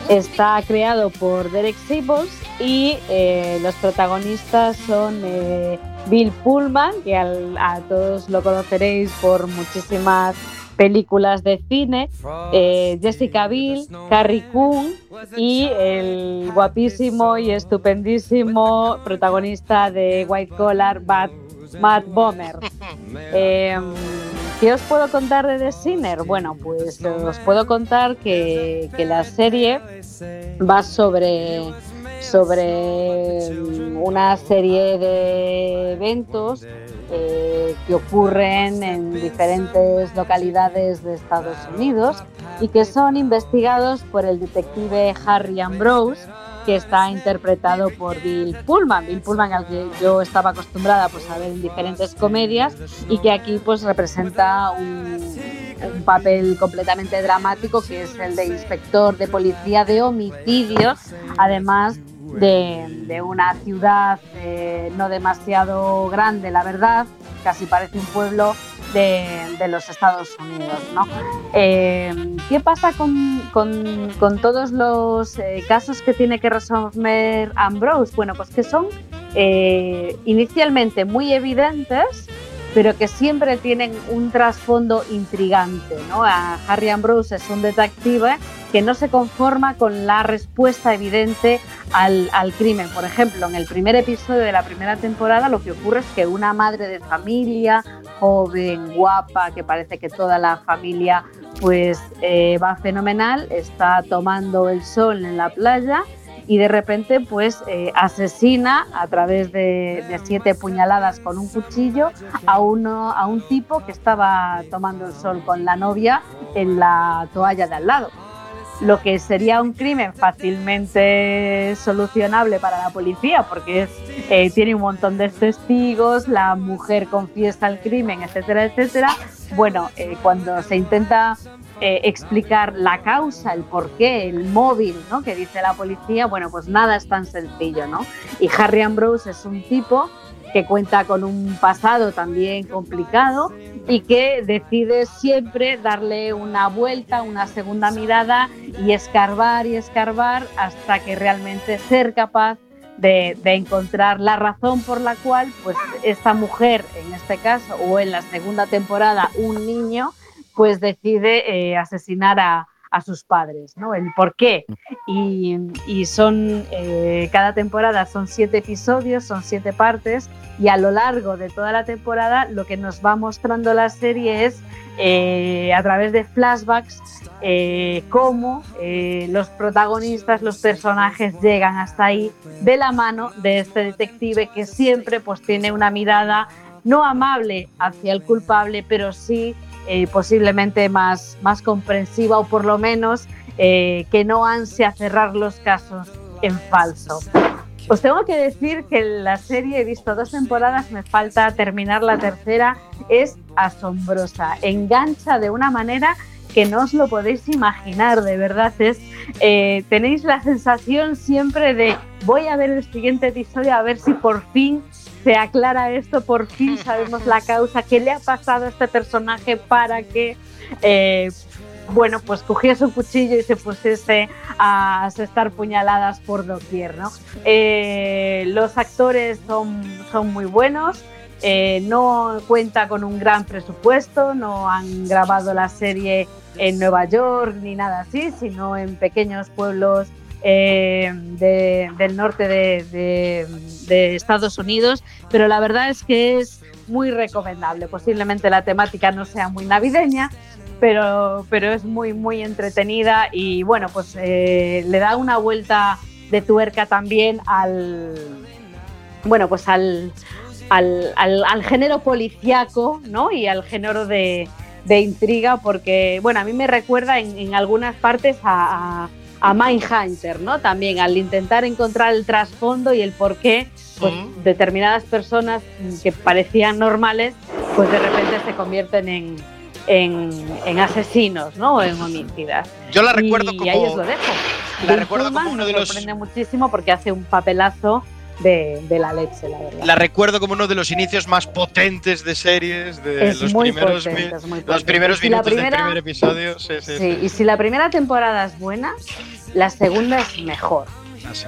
Está creado por Derek Sibles y eh, los protagonistas son eh, Bill Pullman, que a todos lo conoceréis por muchísimas películas de cine, eh, Jessica Biel, Carrie Coon y el guapísimo y estupendísimo protagonista de White Collar, Matt, Matt Bomer. Eh, ¿Qué os puedo contar de The Sinner? Bueno, pues eh, os puedo contar que, que la serie va sobre, sobre mm, una serie de eventos eh, que ocurren en diferentes localidades de Estados Unidos y que son investigados por el detective Harry Ambrose que está interpretado por Bill Pullman, Bill Pullman al que yo estaba acostumbrada pues, a ver en diferentes comedias y que aquí pues representa un, papel completamente dramático que es el de inspector de policía de homicidios, además de, de una ciudad eh, no demasiado grande, la verdad, casi parece un pueblo de, los Estados Unidos. ¿no? Eh, ¿Qué pasa con, con- con todos los eh, casos que tiene que resolver Ambrose? Bueno, pues que son eh, inicialmente muy evidentes, pero que siempre tienen un trasfondo intrigante. ¿no? A Harry Ambrose es un detective que no se conforma con la respuesta evidente al, al crimen. Por ejemplo, en el primer episodio de la primera temporada lo que ocurre es que una madre de familia, joven, guapa, que parece que toda la familia pues eh, va fenomenal, está tomando el sol en la playa y de repente pues eh, asesina a través de, siete puñaladas con un cuchillo a, uno, a un tipo que estaba tomando el sol con la novia en la toalla de al lado lo que sería un crimen fácilmente solucionable para la policía, porque eh, tiene un montón de testigos, la mujer confiesa el crimen, etcétera, etcétera. Bueno, eh, cuando se intenta eh, explicar la causa, el porqué, el móvil, ¿no? Que dice la policía, bueno, pues nada es tan sencillo, ¿no? Y Harry Ambrose es un tipo que cuenta con un pasado también complicado y que decide siempre darle una vuelta, una segunda mirada y escarbar y escarbar hasta que realmente ser capaz de, de encontrar la razón por la cual pues esta mujer, en este caso, o en la segunda temporada, un niño, pues decide eh, asesinar a, a sus padres, ¿no? El por qué. Y, y son, eh, cada temporada son siete episodios, son siete partes, y a lo largo de toda la temporada lo que nos va mostrando la serie es, eh, a través de flashbacks, cómo los protagonistas, los personajes llegan hasta ahí de la mano de este detective que siempre pues tiene una mirada no amable hacia el culpable, pero sí eh, posiblemente más, más comprensiva o por lo menos eh, que no ansia cerrar los casos en falso. Os tengo que decir que la serie he visto dos temporadas, me falta terminar la tercera, es asombrosa, engancha de una manera que no os lo podéis imaginar, de verdad es, eh, tenéis la sensación siempre de voy a ver el siguiente episodio a ver si por fin se aclara esto, por fin sabemos la causa, qué le ha pasado a este personaje para que, eh, bueno, pues cogiese un cuchillo y se pusiese a asestar puñaladas por doquier, ¿no? Eh, los actores son, son muy buenos, eh, no cuenta con un gran presupuesto, no han grabado la serie en Nueva York ni nada así, sino en pequeños pueblos eh, de- del norte de, Estados Unidos, pero la verdad es que es muy recomendable. Posiblemente la temática no sea muy navideña, pero, pero es muy, muy entretenida y bueno, pues eh, le da una vuelta de tuerca también al, bueno, pues al, al, al- género policíaco, ¿no? Y al género de, de intriga, porque, bueno, a mí me recuerda en, algunas partes a, a Mindhunter, ¿no? También al intentar encontrar el trasfondo y el por qué, pues determinadas personas que parecían normales, pues de repente se convierten en, en, en asesinos, ¿no? O en homicidas. Yo la recuerdo y como. ahí os lo dejo. la Bill recuerdo como Pullman uno de me sorprende muchísimo porque hace un papelazo de, de la leche, la verdad. La recuerdo como uno de los inicios más potentes de series, de es los muy primeros, potente, mi- es muy los primeros Y minutos primera- del primer episodio. Sí, sí, Sí, y si la primera temporada es buena, la segunda es mejor.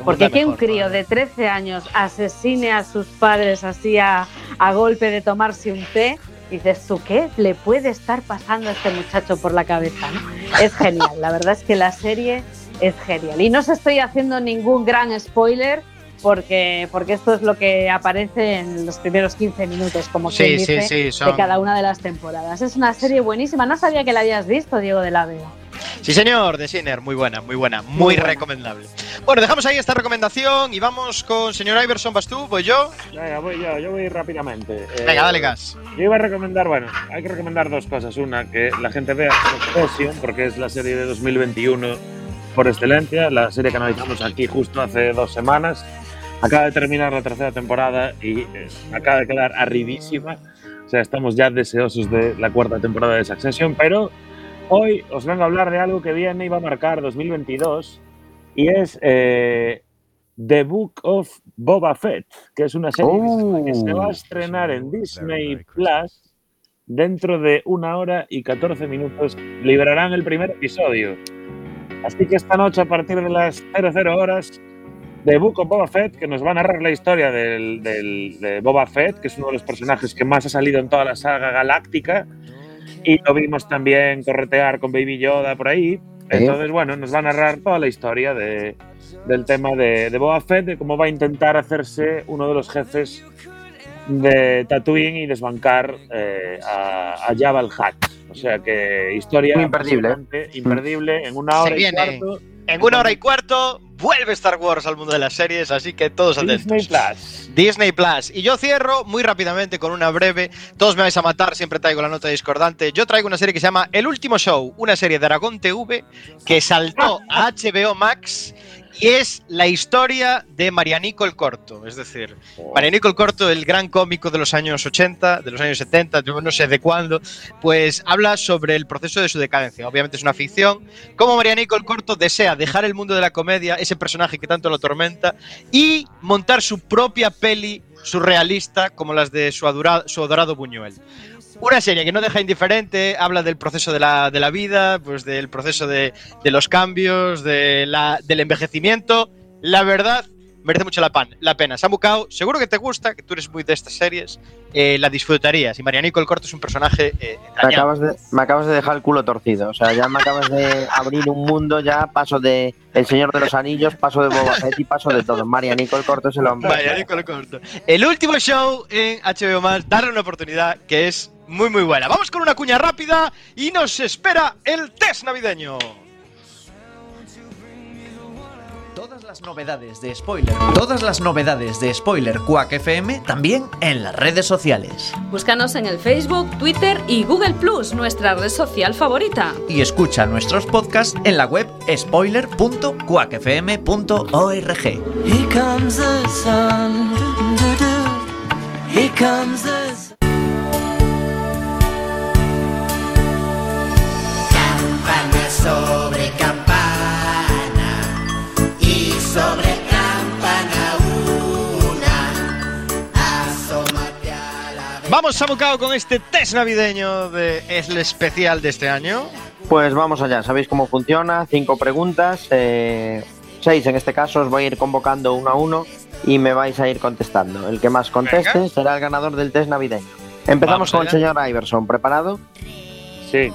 Porque que un crío de 13 años asesine a sus padres así a, a golpe de tomarse un té, dices tú, ¿qué le puede estar pasando a este muchacho por la cabeza? no? Es genial, la verdad es que la serie es genial. Y no os estoy haciendo ningún gran spoiler. Porque, porque esto es lo que aparece en los primeros 15 minutos, como Sí, quien sí, dice, sí, de son- cada una de las temporadas. Es una serie buenísima. No sabía que la habías visto, Diego de la Vega. Sí, señor, de Sinner, muy buena, muy buena, muy, Muy buena. recomendable. Bueno, dejamos ahí esta recomendación y vamos con señor Iverson, ¿vas tú? ¿Voy yo? Venga, voy yo, yo voy rápidamente. Eh, Venga, dale gas. Yo iba a recomendar, bueno, hay que recomendar dos cosas. Una, que la gente vea Succession, porque es la serie de 2021 por excelencia, la serie que analizamos aquí justo hace dos semanas. Acaba de terminar la tercera temporada y eh, acaba de quedar arribísima. O sea, estamos ya deseosos de la cuarta temporada de Succession, pero hoy os vengo a hablar de algo que viene y va a marcar 2022 y es eh, The Book of Boba Fett, que es una serie que se va a estrenar en Disney Plus dentro de una hora y 14 minutos. Liberarán el primer episodio. Así que esta noche, a partir de las 00 horas, The Book of Boba Fett, que nos va a narrar la historia del, del- de Boba Fett, que es uno de los personajes que más ha salido en toda la saga galáctica. Y lo vimos también corretear con Baby Yoda por ahí. Entonces, bueno, nos va a narrar toda la historia de, del tema de, de Boba Fett, de cómo va a intentar hacerse uno de los jefes de Tatooine y desbancar eh, a, a Jabba el Hutt. O sea que historia Muy imperdible. básicamente imperdible en una hora Se y cuarto. En una hora y cuarto vuelve Star Wars al mundo de las series, así que todos atentos. Disney Plus. Disney Plus. Y yo cierro muy rápidamente con una breve. Todos me vais a matar, siempre traigo la nota discordante. Yo traigo una serie que se llama El último show, una serie de Aragón TV que saltó a HBO Max y es la historia de Marianico el Corto. Es decir, Marianico el Corto, el gran cómico de los años 80, de los años 70, yo no sé de cuándo, pues habla sobre el proceso de su decadencia. Obviamente es una ficción. Como Marianico el Corto desea dejar el mundo de la comedia, ese personaje que tanto lo atormenta, y montar su propia peli surrealista como las de su, su adorado Buñuel. Una serie que no deja indiferente, habla del proceso de la, de la vida, pues del proceso de, de los cambios, de la, del envejecimiento. La verdad, merece mucho la, pan, la pena. Samu Kao, seguro que te gusta, que tú eres muy de estas series, eh, la disfrutarías. Y Marianico el Corto es un personaje eh, Me acabas, de, me acabas de dejar el culo torcido. O sea, ya me acabas de abrir un mundo, ya paso de El Señor de los Anillos, paso de Boba Fett y paso de todo. María Nicole Corto es el hombre. Marianico el Corto. El último show en HBO Max, darle una oportunidad que es muy muy buena. Vamos con una cuña rápida y nos espera el test navideño. Todas las novedades de Spoiler. Todas las novedades de Spoiler Quack FM también en las redes sociales. Búscanos en el Facebook, Twitter y Google Plus, nuestra red social favorita. Y escucha nuestros podcasts en la web spoiler.quackfm.org. Here comes the sun. Here comes the sun. A Vamos Samucao con este test navideño de es el especial de este año. Pues vamos allá, sabéis cómo funciona, cinco preguntas, eh, seis en este caso, os voy a ir convocando uno a uno y me vais a ir contestando. El que más conteste Venga. será el ganador del test navideño. Empezamos Vamos con el señor Iverson, ¿preparado? Sí.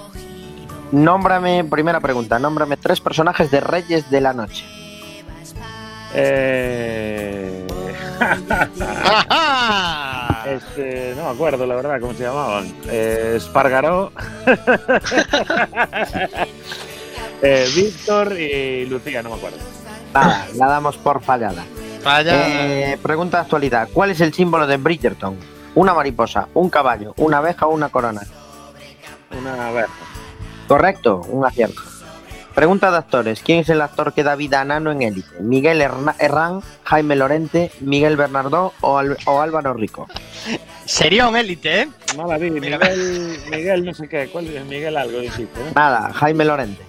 Nómbrame, primera pregunta, nómbrame tres personajes de Reyes de la Noche. Eh... Este, no me acuerdo la verdad cómo se llamaban. Eh, Espargaró, eh, Víctor y Lucía, no me acuerdo. Nada, la damos por fallada. Eh, pregunta de actualidad, ¿cuál es el símbolo de Bridgerton? ¿Una mariposa, un caballo, una abeja o una corona? Una a ver. Correcto, un acierto. Pregunta de actores. ¿Quién es el actor que da vida a Nano en Élite? ¿Miguel Herna- Herrán, Jaime Lorente, Miguel Bernardó o, Al- o Álvaro Rico? Sería un élite, ¿eh? No la vi, Miguel, Miguel no sé qué, ¿cuál es? Miguel algo dijiste, ¿no? Nada, Jaime Lorente.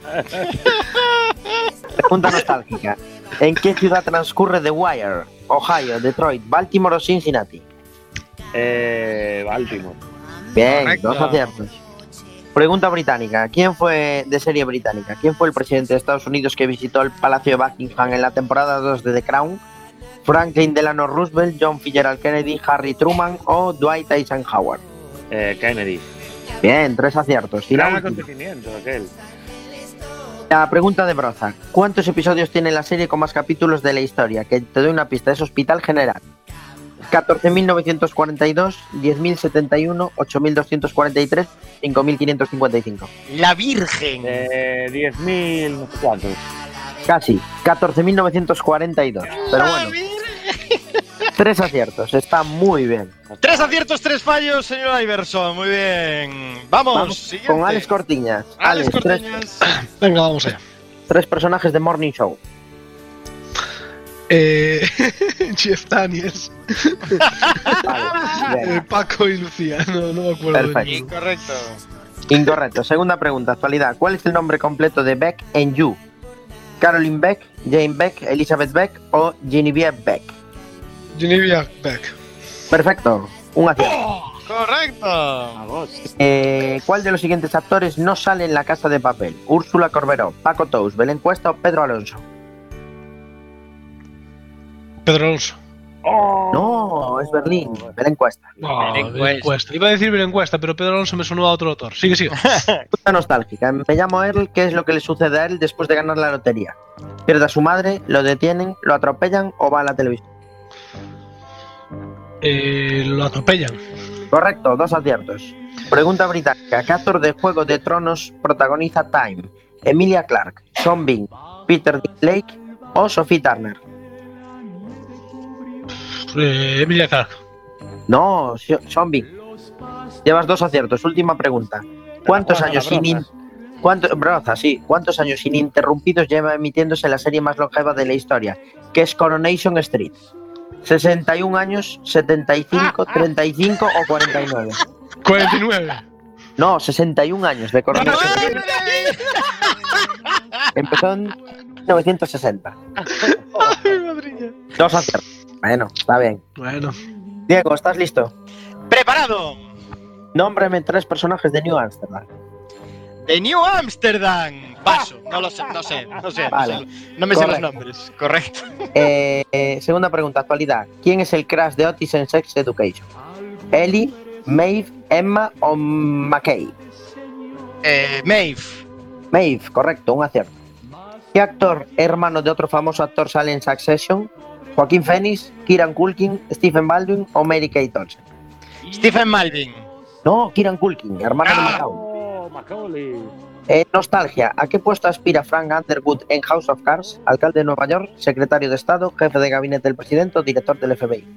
Pregunta nostálgica. ¿En qué ciudad transcurre The Wire? Ohio, Detroit, Baltimore o Cincinnati. Eh, Baltimore. Bien, Correcto. dos aciertos. Pregunta británica. ¿Quién fue de serie británica? ¿Quién fue el presidente de Estados Unidos que visitó el Palacio de Buckingham en la temporada 2 de The Crown? Franklin Delano Roosevelt, John Fitzgerald Kennedy, Harry Truman o Dwight Eisenhower. Eh, Kennedy. Bien, tres aciertos. Y la Gran última. acontecimiento aquel. La pregunta de Broza. ¿Cuántos episodios tiene la serie con más capítulos de la historia? Que te doy una pista, es Hospital General. 14.942, 10.071, 8.243, 5.555. La Virgen. Eh, 10.000, no sé cuántos. Casi, 14.942. Pero bueno, tres aciertos, está muy bien. Tres aciertos, tres fallos, señor Iverson. Muy bien. Vamos, con Alex Cortiñas. Alex Alex, tres, Cortiñas. Venga, vamos allá. tres personajes de Morning Show. Eh, Jeff Daniels, Vale, Paco y Lucía. No, no me acuerdo. de Perfecto. Incorrecto. Incorrecto. Segunda pregunta, actualidad. ¿Cuál es el nombre completo de Beck en You? Caroline Beck, Jane Beck, Elizabeth Beck o Genevieve Beck. Genevieve Beck. Perfecto, un acierto. Oh, correcto. Eh, ¿Cuál de los siguientes actores no sale en La Casa de Papel? Úrsula Corberó, Paco Tous, Belén Cuesta o Pedro Alonso. Pedro Alonso. No, es Berlín, Belén Cuesta. No, Belén Belén Cuesta. Iba a decir Belén Cuesta, pero Pedro Alonso me sonó a otro autor. Sigue, sigue. Pregunta nostálgica. Me llamo Earl, ¿qué es lo que le sucede a él después de ganar la lotería? Pierde a su madre, lo detienen, lo atropellan o va a la televisión. Eh, lo atropellan. Correcto, dos aciertos. Pregunta británica. ¿Qué actor de Juego de Tronos protagoniza Time? ¿Emilia Clarke, Sean Bean, Peter Dinklage o Sophie Turner? Eh, Emilia Clarke. No, Bean. Llevas dos aciertos. Última pregunta. ¿Cuántos años sin in- ¿Cuánto- Broza, sí. ¿Cuántos años ininterrumpidos lleva emitiéndose la serie más longeva de la historia? Que es Coronation Street. ¿61 años, 75, 35 o 49? 49. No, 61 años de Coronation Street. Empezó en 1960. Ay, madriña. Dos aciertos. Bueno, está bien. Bueno. Diego, ¿estás listo? Preparado. Nómbrame tres personajes de New Amsterdam. De New Amsterdam. Paso. No lo sé, no sé, no sé. Vale. No, sé. No me sé los Correcto. nombres. Correcto. Eh, eh, segunda pregunta, actualidad. ¿Quién es el crush de Otis en Sex Education? ¿Ellie, Maeve, Emma o McKay? Eh, Maeve. Maeve, correcto, un acierto. ¿Qué actor, hermano de otro famoso actor, sale en Succession? ¿Joaquín Phoenix, Kieran Culkin, Stephen Baldwin o Mary Kate Olsen? Stephen Malvin. No, Kieran Culkin, hermano de Ah. Macaulay. Oh, Macaulay. Eh, nostalgia. ¿A qué puesto aspira Frank Underwood en House of Cards? Alcalde de Nueva York, secretario de Estado, jefe de gabinete del presidente o director del FBI.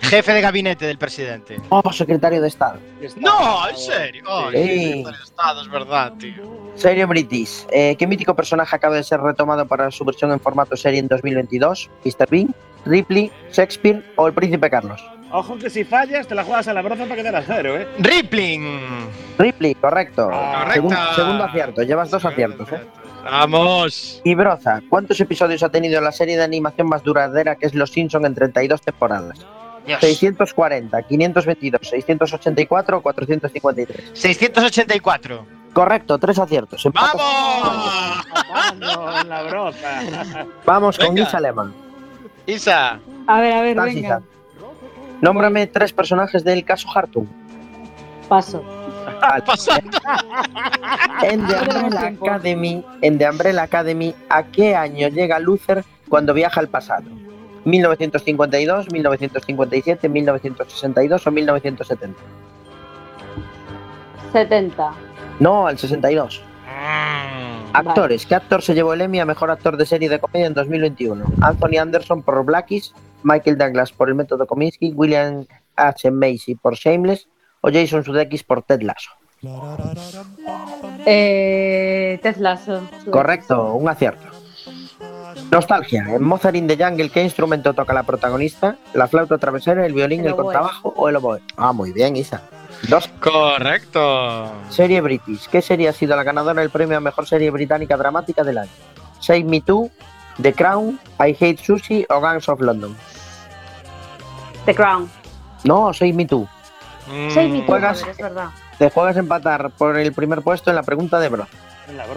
Jefe de gabinete del presidente. Oh, secretario de Estado. No, en serio. Sí. secretario de Estado, es verdad, tío. Serie British. Eh, ¿Qué mítico personaje acaba de ser retomado para su versión en formato serie en 2022? ¿Mr. Bean, Ripley, Shakespeare o el Príncipe Carlos? Ojo que si fallas, te la juegas a la broza para quedar a cero, ¿eh? Rippling. Ripley, correcto. Ah, Segun- correcta. segundo acierto, llevas dos aciertos. ¿eh? Vamos. Y Broza, ¿cuántos episodios ha tenido la serie de animación más duradera que es Los Simpson en 32 temporadas? Dios. 640, 522, 684 o 453. 684. Correcto, tres aciertos. Empatas. ¡Vamos! La. Vamos con. Isa Lehmann. Isa. A ver, a ver, Vas, venga. Isa. Nómbrame tres personajes del caso Hartung. Paso. Pasando. En The Umbrella. Academy, en The Umbrella Academy, ¿a qué año llega Luther cuando viaja al pasado? ¿1952, 1957, 1962 o 1970? 70. No, al 62. Mm. Actores. ¿Qué actor se llevó el Emmy a Mejor Actor de Serie de Comedia en 2021? Anthony Anderson por Blackies, Michael Douglas por El Método Kominsky, William H. Macy por Shameless o Jason Sudeikis por Ted Lasso. Eh, Ted Lasso. Correcto, un acierto. Nostalgia. En Mozart in the Jungle, ¿qué instrumento toca la protagonista? ¿La flauta travesera, el violín, El contrabajo o el oboe? Ah, muy bien, Isa. Dos. Correcto. Serie British. ¿Qué serie ha sido la ganadora del premio a mejor serie británica dramática del año? Save Me Too, The Crown, I Hate Sushi o Gangs of London. The Crown. No, Save Me Too. Save Me Too, Juegas- es verdad. Te juegas a empatar por el primer puesto en la pregunta de Bro.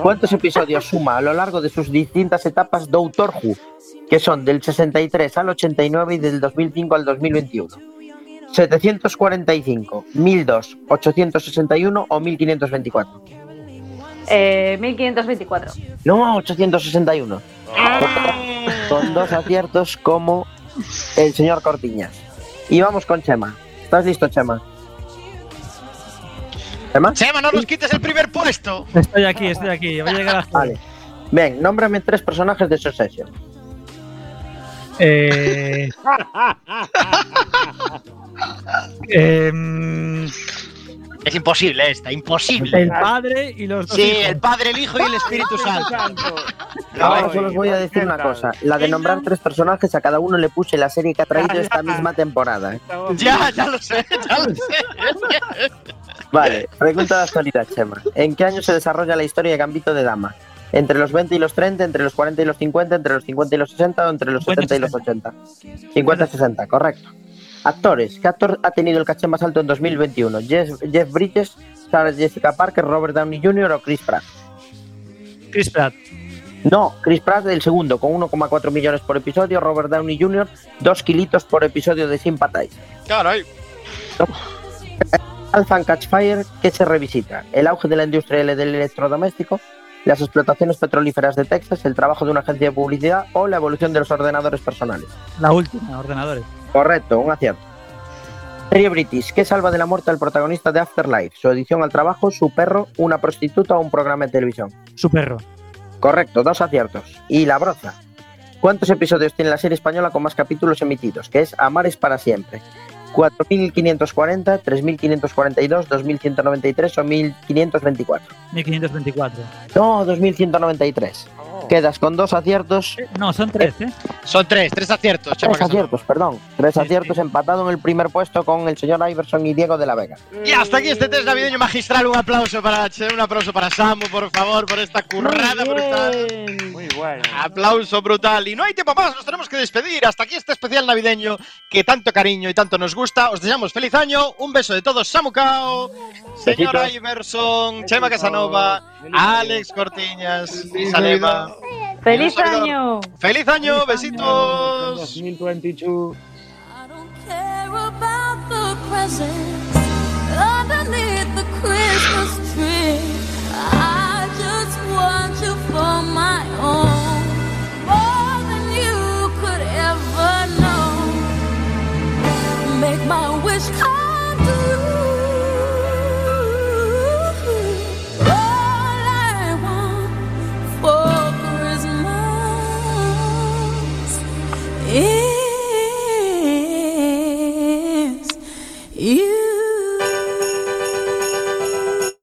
¿Cuántos episodios suma a lo largo de sus distintas etapas Doctor Who? Que son del 63 al 89 y del 2005 al 2021. 745, 1002, 861 o 1524. Eh, 1524. No, 861. Con dos aciertos como el señor Cortiñas. Y vamos con Chema. ¿Estás listo, Chema? ¿Chema? Chema, no nos quites el primer puesto. Estoy aquí, estoy aquí. Voy a llegar hasta. Vale. Ven, nómbrame tres personajes de Succession. Eh, em, Es imposible esta, imposible. el padre y los dos Sí, hijos. el Padre, el Hijo y el Espíritu Santo. Ahora solo os voy a decir una cosa. La de nombrar tres personajes, a cada uno le puse la serie que ha traído esta misma temporada. ¿eh? Ya, ya lo sé, ya lo sé. Vale, pregunta de actualidad, Chema. ¿En qué año se desarrolla la historia de Gambito de Dama? ¿Entre los 20 y los 30, entre los 40 y los 50, entre los 50 y los 60 o entre los 70 y los 80? 50 y 60, correcto. Actores. ¿Qué actor ha tenido el caché más alto en 2021? Jeff, Jeff Bridges, Sarah Jessica Parker, Robert Downey Jr. o Chris Pratt? Chris Pratt. No, Chris Pratt el segundo, con 1,4 millones por episodio, Robert Downey Jr., 2 kilitos por episodio de Sympathize. Claro, ahí. Alpha and Catch Fire, ¿qué se revisita? El auge de la industria del electrodoméstico, las explotaciones petrolíferas de Texas, el trabajo de una agencia de publicidad o la evolución de los ordenadores personales. La última, ordenadores. Correcto, un acierto. Serie British, ¿qué salva de la muerte al protagonista de Afterlife? Su edición al trabajo, su perro, una prostituta o un programa de televisión. Su perro. Correcto, dos aciertos. Y La Broza. ¿Cuántos episodios tiene la serie española con más capítulos emitidos? Que es Amar es para siempre. 4.540, 3.542, 2.193 o 1.524. 1524. No, 2.193. Quedas con dos aciertos. Eh, No, son tres, ¿eh? Son tres, tres aciertos, Chema Tres Casanova. aciertos, perdón. Tres Sí, aciertos sí. empatado en el primer puesto con el señor Iverson y Diego de la Vega. Y hasta aquí este test navideño magistral. Un aplauso para Che, un aplauso para Samu, por favor, por esta currada brutal. Muy bueno. Aplauso brutal. Y no hay tiempo más, nos tenemos que despedir. Hasta aquí este especial navideño que tanto cariño y tanto nos gusta. Os deseamos feliz año. Un beso de todos, Samu Cao, señor. Iverson, Chema Casanova, Alex Cortiñas, Salema. ¡Feliz Y un servidor. año! ¡Feliz año! ¡Besitos! 2022. I don't care about the you.